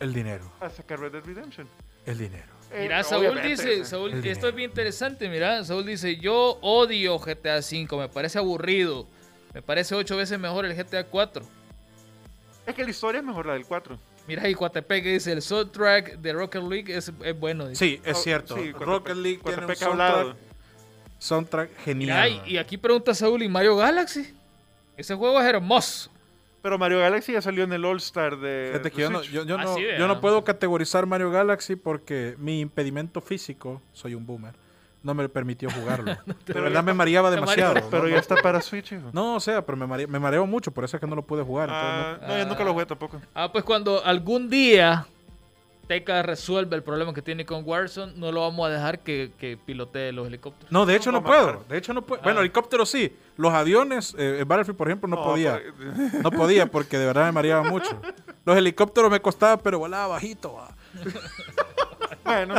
El dinero, a sacar Red Dead Redemption. el dinero. Eh, Mira, Saúl dice, Saúl, esto es bien interesante, mira, Saúl dice, yo odio GTA V, me parece aburrido, me parece ocho veces mejor el GTA 4. Es que la historia es mejor la del 4. Mira, y Coatepec dice, el soundtrack de Rocket League es, es bueno. dice. Sí, es Oh, cierto. sí, Rocket League tiene un Coatepec ha hablado. soundtrack, soundtrack Mira, genial. y, y aquí pregunta Saúl, ¿y Mario Galaxy? Ese juego es hermoso. Pero Mario Galaxy ya salió en el All Star de, Fíjate de que yo no, yo, yo Ah, no, yo no puedo categorizar Mario Galaxy porque mi impedimento físico, soy un boomer, no me permitió jugarlo. de Pero verdad me mareaba demasiado. Pero ¿no? ya está para Switch, hijo. No, o sea, pero me, mare- me mareo mucho, por eso es que no lo pude jugar. entonces Ah, no, yo nunca lo jugué tampoco. Ah, pues cuando algún día Teca resuelve el problema que tiene con Warzone, no lo vamos a dejar que, que pilotee los helicópteros. No, de hecho no puedo. De hecho no puedo. Ah. Bueno, helicópteros sí. Los aviones, eh, Battlefield, por ejemplo, no, podía. pues, No podía porque de verdad me mareaba mucho. Los helicópteros me costaba, pero volaba bajito. va. Bueno,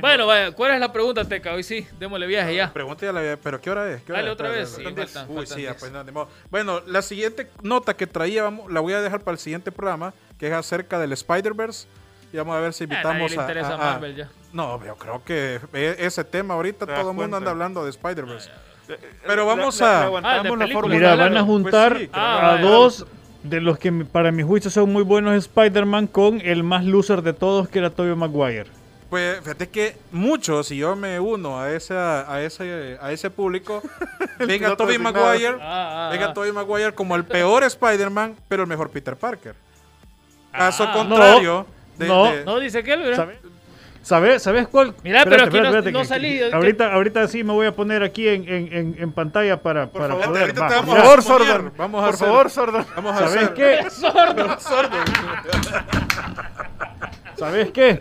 Bueno, vaya, ¿cuál es la pregunta, Teca? Hoy sí, démosle viaje ya. Pregúntale, a la- pero ¿qué hora es? ¿Qué hora Dale es? otra vez, sí, faltan- Uy, faltan sí, ya, pues, no, modo. Bueno, la siguiente nota que traía, vamos, la voy a dejar para el siguiente programa, que es acerca del Spider-Verse. Y vamos a ver si A nadie invitamos le a, interesa a- a- Marvel ya. No, yo creo que e- ese tema ahorita todo el mundo cuenta. anda hablando de Spider-Verse. Eh, Pero vamos a- Ah, la. Mira, van a pues juntar sí, Ah, a dos de los que para mi juicio son muy buenos Spider-Man con el más loser de todos, que era Tobey Maguire. Pues fíjate que muchos, y yo me uno a esa, a ese, a ese público, ven a piloto Tobey. Maguire, Ah, ah, ven a ah. Tobey Maguire como el peor Spider-Man, pero el mejor Peter Parker. Caso Ah. contrario de, no, de- No, dice que. ¿Sabes? ¿Sabes, ¿Sabes cuál? Mira, pero aquí no- no salí, que- que- ahorita, ahorita sí me voy a poner aquí en, en, en, en pantalla para, Por para favor, poder. ahorita te vamos Por favor. Sordon. Vamos a Por hacer- favor, Sordon. Vamos a ¿Sabes hacer. qué? ¿Sabes qué?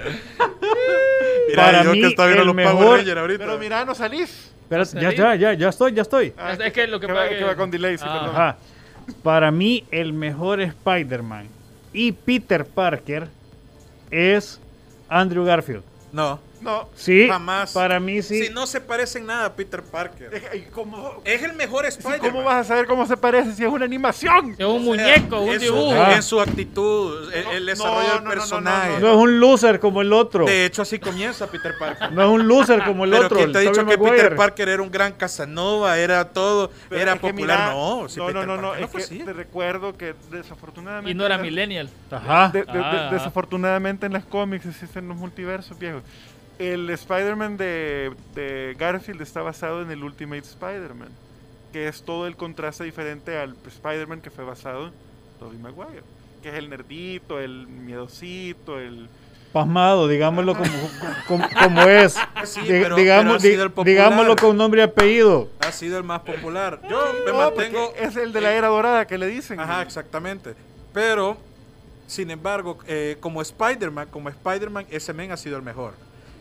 Mira, Para yo mí, que está viendo el los Power mejor- Rangers ahorita. Pero mira, no salís. Espera, ¿Vas a ya, ya, ya, ya estoy, ya estoy. Ah, Es- es que lo que va, pasa que- que va con delay, sí, Ah. Para mí, el mejor Spider-Man y Peter Parker es Andrew Garfield. No, No. Sí, Jamás. para mí sí. si no se parecen nada a Peter Parker. Es- y ¿Cómo, Es el mejor Spider-Man. ¿Cómo vas a saber cómo se parece si es una animación? Es un O sea, muñeco, un en su- dibujo. Ah. En su actitud, el, desarrollo no, del no, no, no, personaje. No es un loser como el otro. De hecho, así comienza Peter Parker. No es un loser como el Pero otro. ¿quién te ha dicho que Peter. Parker era un gran Casanova, era todo, Pero era popular? mira- no, si no, Peter no, no, es que te recuerdo que desafortunadamente... Y no era millennial. Ajá. de- de- de- Ah. desafortunadamente en las cómics existen los multiversos viejos. El Spider-Man de, de Garfield está basado en el Ultimate Spider-Man, que es todo el contraste diferente al Spider-Man que fue basado en Tobey Maguire, que es el nerdito, el miedosito, el... Pasmado, digámoslo como, como, como es. Sí, pero- digamos, pero ha sido el di- popular. digámoslo con nombre y apellido. Ha sido el más popular. Yo me No, mantengo... es el de la era dorada que le dicen. Ajá, exactamente. Pero, sin embargo, eh, como Spider-Man, como Spider-Man, ese men ha sido el mejor.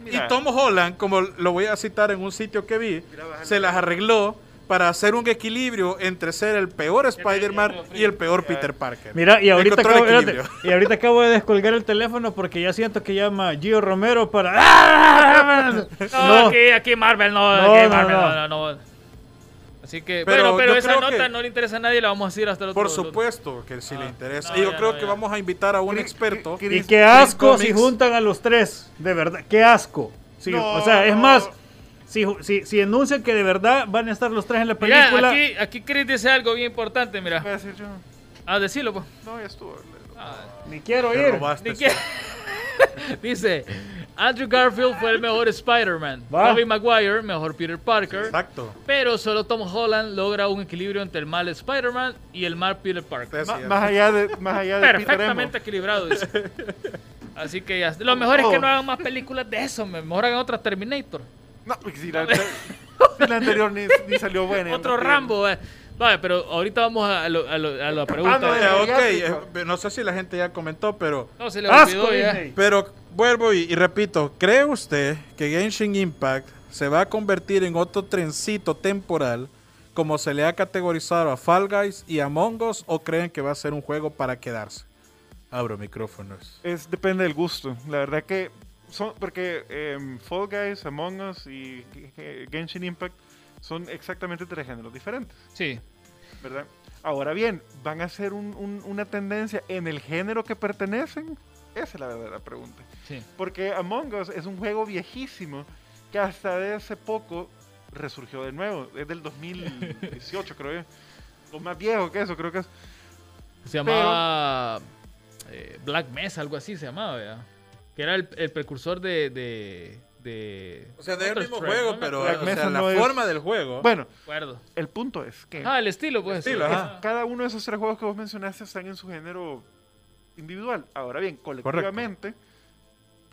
Mira. Y Tom Holland, como lo voy a citar en un sitio que vi, Mira, se las arregló para hacer un equilibrio entre ser el peor Spider-Man y el peor Peter Parker. Mira, y ahorita, acabo, espérate, equilibrio. y ahorita acabo de descolgar el teléfono porque ya siento que llama Gio Romero para. ¡Ah! No, aquí, aquí Marvel no, No, aquí no, Marvel no. no, no, no. Así que, Pero bueno, pero yo esa creo nota que- no le interesa a nadie, la vamos a decir hasta el otro Por supuesto que sí Ah, le interesa. no, y yo ya, creo no, que ya. vamos a invitar a un experto. Y qué asco si juntan a los tres. De verdad, qué asco. Sí, No. O sea, es más, si, si, si anuncian que de verdad van a estar los tres en la Mira, película. aquí, aquí Chris dice algo bien importante, Voy a mira. decir yo. Ah, decilo, pues. No, ya estuvo. Ni quiero ir. Ni que- dice, Andrew Garfield fue el mejor Spider-Man. Tobey Maguire, mejor Peter Parker. Exacto. Pero solo Tom Holland logra un equilibrio entre el mal Spider-Man y el mal Peter Parker. Ma- más allá de, más allá de Peter Emo. Perfectamente equilibrado, dice. Así que ya. Lo mejor es que no hagan más películas de eso. me- Mejor hagan otra Terminator. No, porque si la, si la anterior ni, ni salió buena. Otro Rambo. eh. Vale, pero ahorita vamos a, lo- a lo- a la pregunta. no, Ya, ok, eh, no sé si la gente ya comentó, pero No, se le Asco, olvidó ya. Disney. Pero vuelvo y, y repito, ¿cree usted que Genshin Impact se va a convertir en otro trencito temporal como se le ha categorizado a Fall Guys y Among Us o creen que va a ser un juego para quedarse? Abro micrófonos. Es, depende del gusto. La verdad que son, porque em, Fall Guys, Among Us y Genshin Impact son exactamente tres géneros diferentes, Sí. ¿verdad? Ahora bien, ¿van a ser un- un- una tendencia en el género que pertenecen? Esa es la verdadera pregunta. Sí. Porque Among Us es un juego viejísimo que hasta de hace poco resurgió de nuevo. Es del 2018, creo yo. O más viejo que eso, creo que es. Se llamaba eh, Black Mesa, algo así se llamaba, ¿verdad? Que era el, el precursor de, de, de. O sea, no es el mismo juego, no pero o sea, la no es- forma del juego. Bueno, acuerdo. el punto es que Ah, el estilo, pues. estilo, sí. ajá. cada uno de esos tres juegos que vos mencionaste están en su género individual. Ahora bien, colectivamente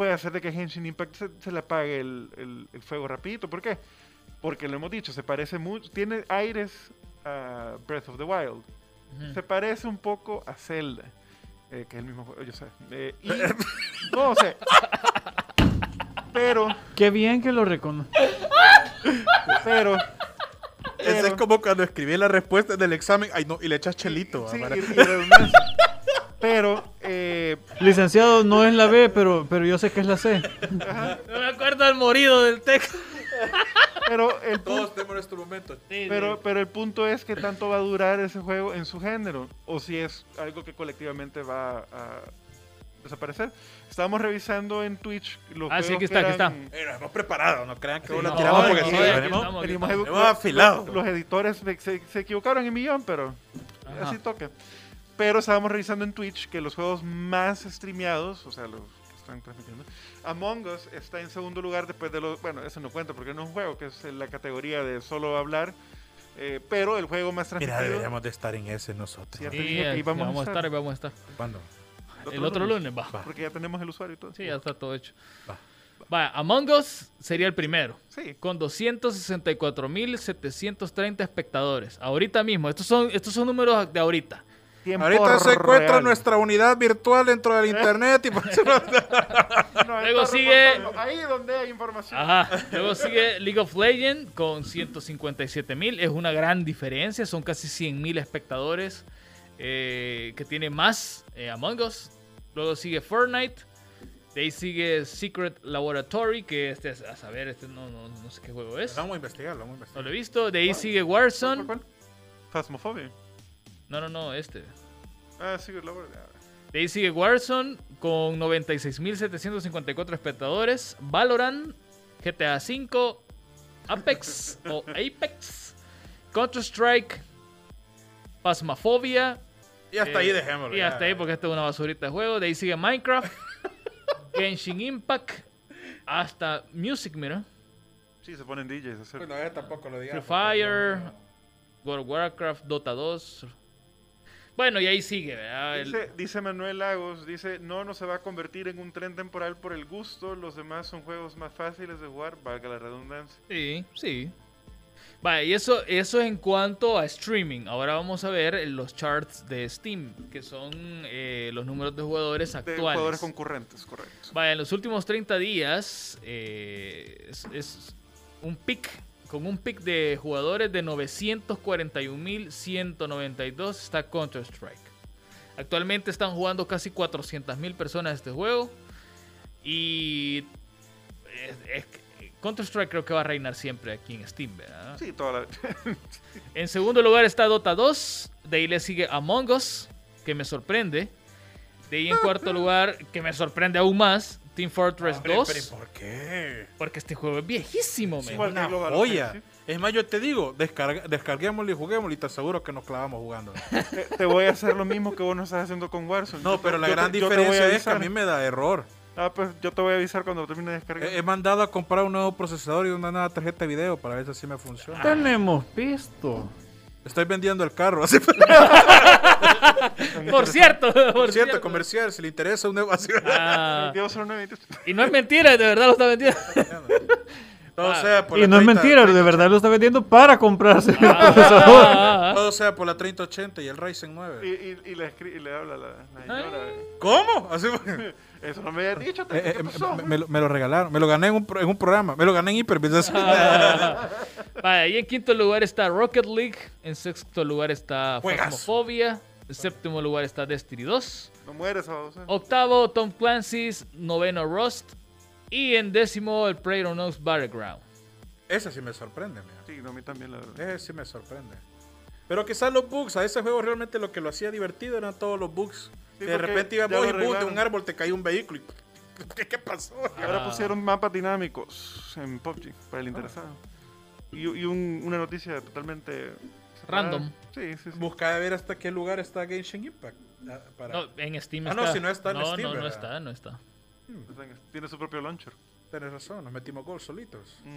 puede hacer de que Genshin Impact se, se le apague el, el- el fuego rapidito. ¿Por qué? Porque lo hemos dicho, se parece mucho, tiene aires a Breath of the Wild. Ujú. Se parece un poco a Zelda, eh, que es el mismo juego, yo sé. Eh, y, no, sea, pero, Qué bien que lo reconoce. pero, Ese es como cuando escribí la respuesta del examen ay, no, y le echas chelito. sí, y- y redundancia. Pero, eh, Licenciado no es la B, pero, pero yo sé que es la C. No me acuerdo del morido del texto. pero el Todos tenemos nuestro momento. Pero, pero el punto es que tanto va a durar ese juego en su género o si es algo que colectivamente va a desaparecer. Estábamos revisando en Twitch los Ah, sí, juegos aquí que está, aquí eran- Eh, nos hemos preparado, no crean que Sí, vos la no, tiramos porque no, sí, no, venimos- aquí estamos, venimos aquí edu- Hemos afilado. Los, los editores se, se- se equivocaron en millón, pero Ajá. así toca. Pero estábamos revisando en Twitch que los juegos más streameados, o sea, los que están transmitiendo, Among Us está en segundo lugar después de los... Bueno, eso no cuenta porque no es un juego, que es la categoría de solo hablar. eh, pero el juego más transmitido... Mira, deberíamos de estar en ese nosotros. Sí, ya te Sí, dije que ahí íbamos a vamos a estar. estar, ahí vamos a estar. ¿Cuándo? El otro lunes, va. Va. Porque ya tenemos el usuario y todo. Sí, ya está todo hecho. Va. Va, Among Us sería el primero. Sí. Con 264.730 espectadores. Ahorita mismo. Estos son, estos son números de ahorita. Tiempo Ahorita se encuentra real. nuestra unidad virtual dentro del internet y por eso no- No, Luego sigue-. Ahí donde hay información. Ajá. Luego sigue League of Legends con 157.000. Es una gran diferencia. Son casi 100.000 espectadores eh, que tiene más eh, Among Us. Luego sigue Fortnite. De ahí sigue Secret Laboratory, que este es, a saber, este no, no, no sé qué juego es. Vamos a investigar, vamos a No investigar. lo he visto. De ahí sigue ¿Cuál, Warzone. cuál, cuál? Phasmophobia. No, no, no, este. Ah, sí, la verdad. De ahí sigue Warzone con 96.754 espectadores. Valorant, GTA V, Apex o Apex, Counter-Strike, Phasmophobia. Y hasta eh, ahí dejémoslo. Y ya. hasta ahí porque esto es una basurita de juego. De ahí sigue Minecraft, Genshin Impact, hasta Music, mira. Sí, se ponen DJs. a hacer- Bueno, eh, tampoco lo Free digamos. Fire, World of Warcraft, Dota 2. Bueno, y ahí sigue, ¿verdad? El- Dice, Manuel Lagos, dice, no, no se va a convertir en un tren temporal por el gusto, los demás son juegos más fáciles de jugar, valga la redundancia. Sí, sí. Vale, y eso, eso es en cuanto a streaming. Ahora vamos a ver los charts de Steam, que son eh, los números de jugadores De actuales. jugadores concurrentes, correcto. Vaya, en los últimos 30 días eh, es, es un pic, con un pic de jugadores de 941.192 está Counter-Strike. Actualmente están jugando casi 400.000 personas este juego. Y es- es que Counter-Strike creo que va a reinar siempre aquí en Steam, ¿verdad? Sí, toda la... En segundo lugar está Dota 2. De ahí le sigue Among Us, que me sorprende. De ahí en cuarto lugar, que me sorprende aún más, Team Fortress Hombre, 2. pero ¿y ¿Por qué? Porque este juego es viejísimo, man. Una Global joya. Offensive. Es más, yo te digo, descarga, descarguémoslo y juguémoslo y te aseguro que nos clavamos jugando. Te, te voy a hacer lo mismo que vos no estás haciendo con Warzone. No, Yo te- pero la yo gran yo diferencia es que a mí me da error. Ah, pues yo te voy a avisar cuando termine de descargar. He, he mandado a comprar un nuevo procesador y una nueva tarjeta de video para ver si así me funciona. Tenemos visto. Estoy vendiendo el carro. Así Por cierto, por, por cierto, comercial, si le interesa un nuevo así. Ah, y no es mentira, de verdad lo está vendiendo. Todo sea por Y la no es 30 mentira, de verdad lo está vendiendo para comprarse. Ah, Todo sea por la 3080 y el Ryzen Y, 9. y, y le, escri- y le habla la, la señora. ¿Cómo? Así Eso no me había dicho. Eh, eh, ¿Qué me, pasó? me- me lo, me lo regalaron, me lo gané en un, en un programa, me lo gané en Hyperbit. Vaya, y en quinto lugar está Rocket League. En sexto lugar está. Phasmophobia. En séptimo lugar está Destiny 2. No mueres, Babosa. Octavo, Tom Clancy's. Noveno, Rust. Y en décimo, el PlayerUnknown's Battleground. Ese sí me sorprende, mira. Sí, no, a mí también, la verdad. Ese sí me sorprende. Pero quizás los bugs, a ese juego realmente lo que lo hacía divertido eran todos los bugs. Sí, que de repente iba vos y boom, de un árbol te caía un vehículo y... ¿Qué, qué pasó? Y ahora Ah. pusieron mapas dinámicos en PUBG para el interesado. Y, y un- una noticia totalmente. Random. Sí, sí, sí. Busca ver hasta qué lugar está Genshin Impact. ah, para- No, en Steam Ah, está. no, si no está en no, Steam, No, no ¿verdad? está, no está. Tiene su propio launcher. tenés razón, nos metimos gol solitos. Sí,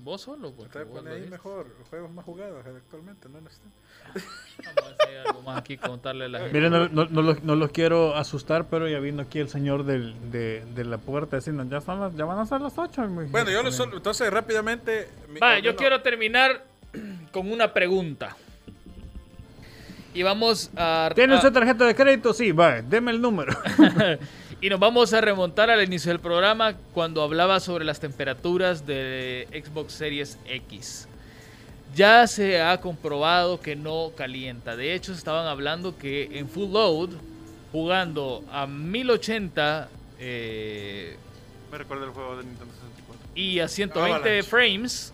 Vos solo, pues. Usted vos pone lo ahí mejor, juegos más jugados actualmente, no está. Vamos a hacer algo más aquí, contarle a la gente. Miren, no, no, no los, no los quiero asustar, pero ya vino aquí el señor del, de, de la puerta diciendo, ya, son las, ya van a ser las 8. Bueno, yo lo sol- entonces rápidamente. Va, al yo quiero terminar con una pregunta. Y vamos a... ¿Tiene a- usted tarjeta de crédito? Sí, va, deme el número. y nos vamos a remontar al inicio del programa cuando hablaba sobre las temperaturas de Xbox Series X. Ya se ha comprobado que no calienta. De hecho, estaban hablando que en full load, jugando a 1080 eh, Me recuerda el juego de Nintendo 64. y a 120 Avalanche. frames,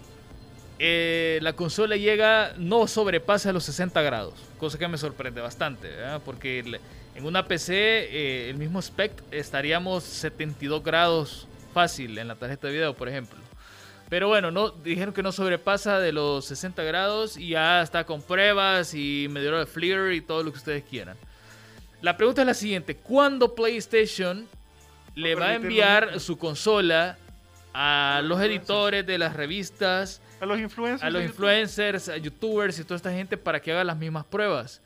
eh, la consola llega, no sobrepasa los 60 grados, cosa que me sorprende bastante, ¿verdad? porque en una PC, eh, el mismo spec, estaríamos 72 grados fácil en la tarjeta de video, por ejemplo. Pero bueno, no, dijeron que no sobrepasa de los 60 grados y ya está con pruebas y me dieron el FLIR y todo lo que ustedes quieran. La pregunta es la siguiente, ¿cuándo PlayStation le va a enviar su consola a los editores de las revistas, A los influencers. a los de influencers, a youtubers y toda esta gente para que haga las mismas pruebas?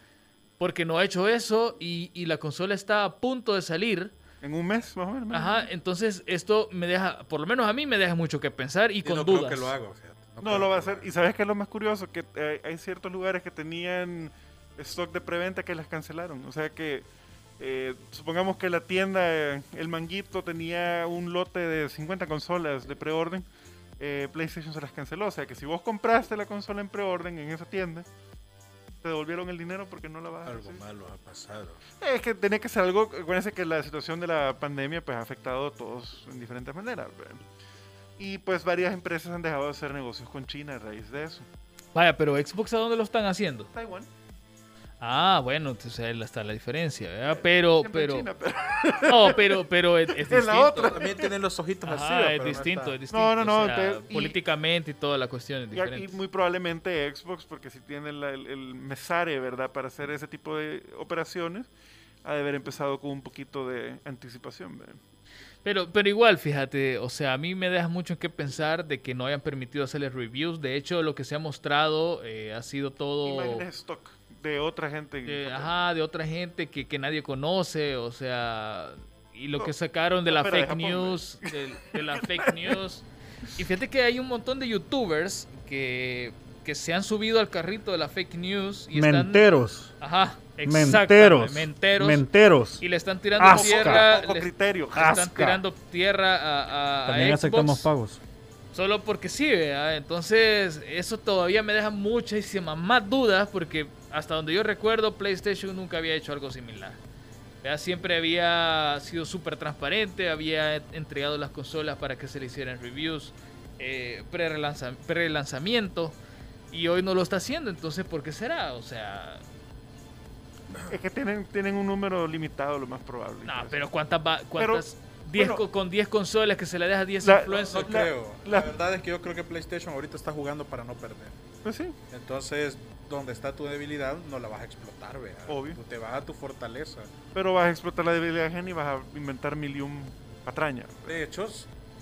Porque no ha hecho eso y, y la consola está a punto de salir. En un mes, más o menos. Ajá, entonces esto me deja, por lo menos a mí me deja mucho que pensar y, Y con no dudas. creo que lo hago, fíjate. No, creo lo va a que hacer. Y sabes qué es lo más curioso? Que eh, hay ciertos lugares que tenían stock de preventa que las cancelaron. O sea que, eh, supongamos que la tienda, eh, el manguito, tenía un lote de 50 consolas de preorden. eh, PlayStation se las canceló. O sea que si vos compraste la consola en preorden en esa tienda, te devolvieron el dinero porque no la vas a Algo recibir. malo ha pasado. Es que tenía que ser algo, acuérdense que la situación de la pandemia pues ha afectado a todos en diferentes maneras. ¿verdad? Y pues varias empresas han dejado de hacer negocios con China a raíz de eso. Vaya, pero Xbox ¿a dónde lo están haciendo? Taiwán. Ah, bueno, entonces ahí está la diferencia, ¿verdad? Pero, pero, China, pero- no, pero, pero es, es En la distinto. otra. También tienen los ojitos así. Ajá, pero es no distinto, está. es distinto. No, no, no, o sea, y- políticamente y toda la cuestión es Y, diferente. muy probablemente Xbox, porque si tiene la- el, el mesare, ¿verdad? Para hacer ese tipo de operaciones, ha de haber empezado con un poquito de anticipación, ¿verdad? Pero, pero igual, fíjate, o sea, a mí me deja mucho en qué pensar de que no hayan permitido hacerles reviews. De hecho, lo que se ha mostrado eh, ha sido todo... Imágenes stock de otra gente. de- ajá, de otra gente que, que nadie conoce, o sea, y lo No, que sacaron de la de fake Japón, news, de, de la fake news. Y fíjate que hay un montón de youtubers que, que se han subido al carrito de la fake news y están... Menteros. Ajá, Menteros. menteros. Menteros. y le están tirando Asca. tierra, Poco le, criterio. le están Asca. tirando tierra a, a- a También Xbox. aceptamos pagos. Solo porque sí, ¿verdad? Entonces, eso todavía me deja muchísimas más dudas porque hasta donde yo recuerdo, PlayStation nunca había hecho algo similar. ¿verdad? Siempre había sido súper transparente, había entregado las consolas para que se le hicieran reviews eh, pre-lanzamiento y hoy no lo está haciendo, entonces, ¿por qué será? O sea, Es que tienen, tienen un número limitado, lo más probable. no, pero ¿cuántas, cuántas 10 bueno, co- con 10 consolas que se le deja a 10 la- influencers? No La- creo. la- La verdad es que yo creo que PlayStation ahorita está jugando para no perder. Pues sí. Entonces, donde está tu debilidad, no la vas a explotar, vea. Obvio. Tú te vas a tu fortaleza. Pero vas a explotar la debilidad ajena y vas a inventar mil y un patrañas. De hecho,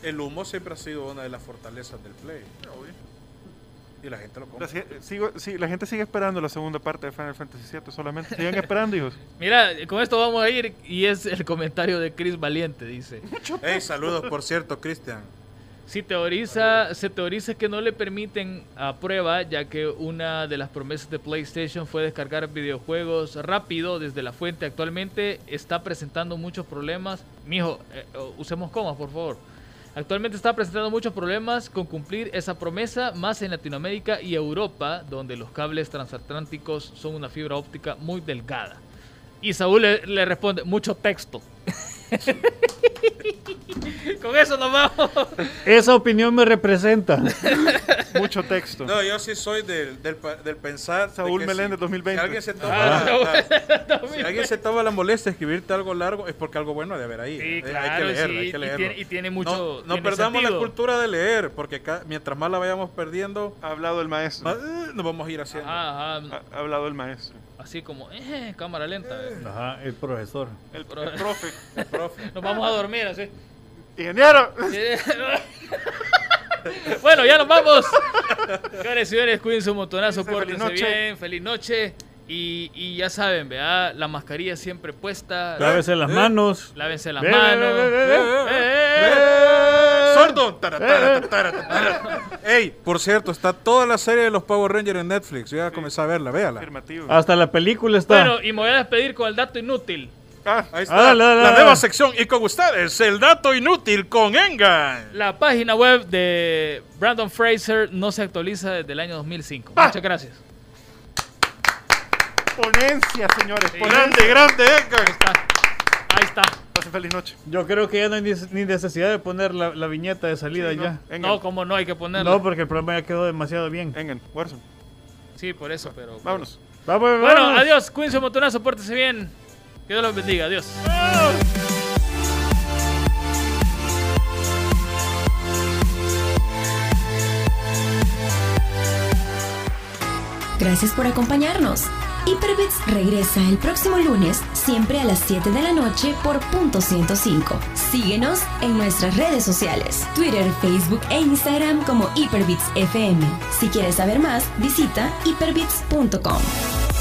el humo siempre ha sido una de las fortalezas del Play. Y la gente lo compra. La, si- sigo- sí, la gente sigue esperando la segunda parte de Final Fantasy VII solamente. Sigan esperando, hijos. Mira, con esto vamos a ir y es el comentario de Chris Valiente, dice. Hey, saludos, por cierto, Cristian. Si teoriza, se teoriza que no le permiten a prueba, ya que una de las promesas de PlayStation fue descargar videojuegos rápido desde la fuente. Actualmente está presentando muchos problemas. Mijo, eh, eh, usemos comas, por favor. Actualmente está presentando muchos problemas con cumplir esa promesa, más en Latinoamérica y Europa, donde los cables transatlánticos son una fibra óptica muy delgada. Y Saúl le, le responde, mucho texto. con eso nos vamos. Esa opinión me representa. Mucho texto. No, yo sí soy del, del, pa- del pensar. de Saúl que Meléndez, si- 2020. Si alguien, se toma Ah, la, si alguien se toma la molestia de escribirte algo largo, es porque algo bueno debe haber ahí. Sí, Eh, claro, hay que leerlo, sí, hay que y leerlo. tiene- y tiene mucho- No, no tiene perdamos sentido. la cultura de leer, porque mientras más la vayamos perdiendo, Ha hablado el maestro. más, eh, nos vamos a ir haciendo. Ajá, ajá, Ha, ha hablado el maestro. así como, eh, cámara lenta. eh. Ajá, el profesor. El profe. El profe. Nos vamos a dormir así. Ingeniero. bueno, ya nos vamos. Señores, señores, cuídense un montonazo, Feliz pórtense noche. bien, feliz noche. Y, y ya saben, vea, la mascarilla siempre puesta. Lávese las manos. Lávense las manos. Eh, eh, eh. ¡Sordo! Ey, por cierto, está toda la serie de los Power Rangers en Netflix. Yo ya comencé a verla, véala. Hasta la película está. Bueno, y me voy a despedir con el dato inútil. Ah, Ahí Ah, está, la nueva sección. Y con ustedes, el dato inútil con Engan. La página web de Brandon Fraser no se actualiza desde el año 2005. Ah. Muchas gracias. ponencia, señores. Ponencia. Grande, grande, Engan. Ahí está. Ahí está. Pasen feliz noche. Yo creo que ya no hay ni necesidad de poner la, la viñeta de salida Sí, ¿no? ya. Engen, No, como no hay que ponerlo. No, porque el programa ya quedó demasiado bien. Engen, Warzone. Sí, por eso, pero. Vámonos. Vamos, Bueno, vamos. adiós. Cuídense un montonazo, pórtense bien. Que Dios los bendiga. Adiós. Gracias por acompañarnos. Hyperbits regresa el próximo lunes, siempre a las 7 de la noche por punto 105. Síguenos en nuestras redes sociales, Twitter, Facebook e Instagram como Hyperbits FM. Si quieres saber más, visita hyperbits.com.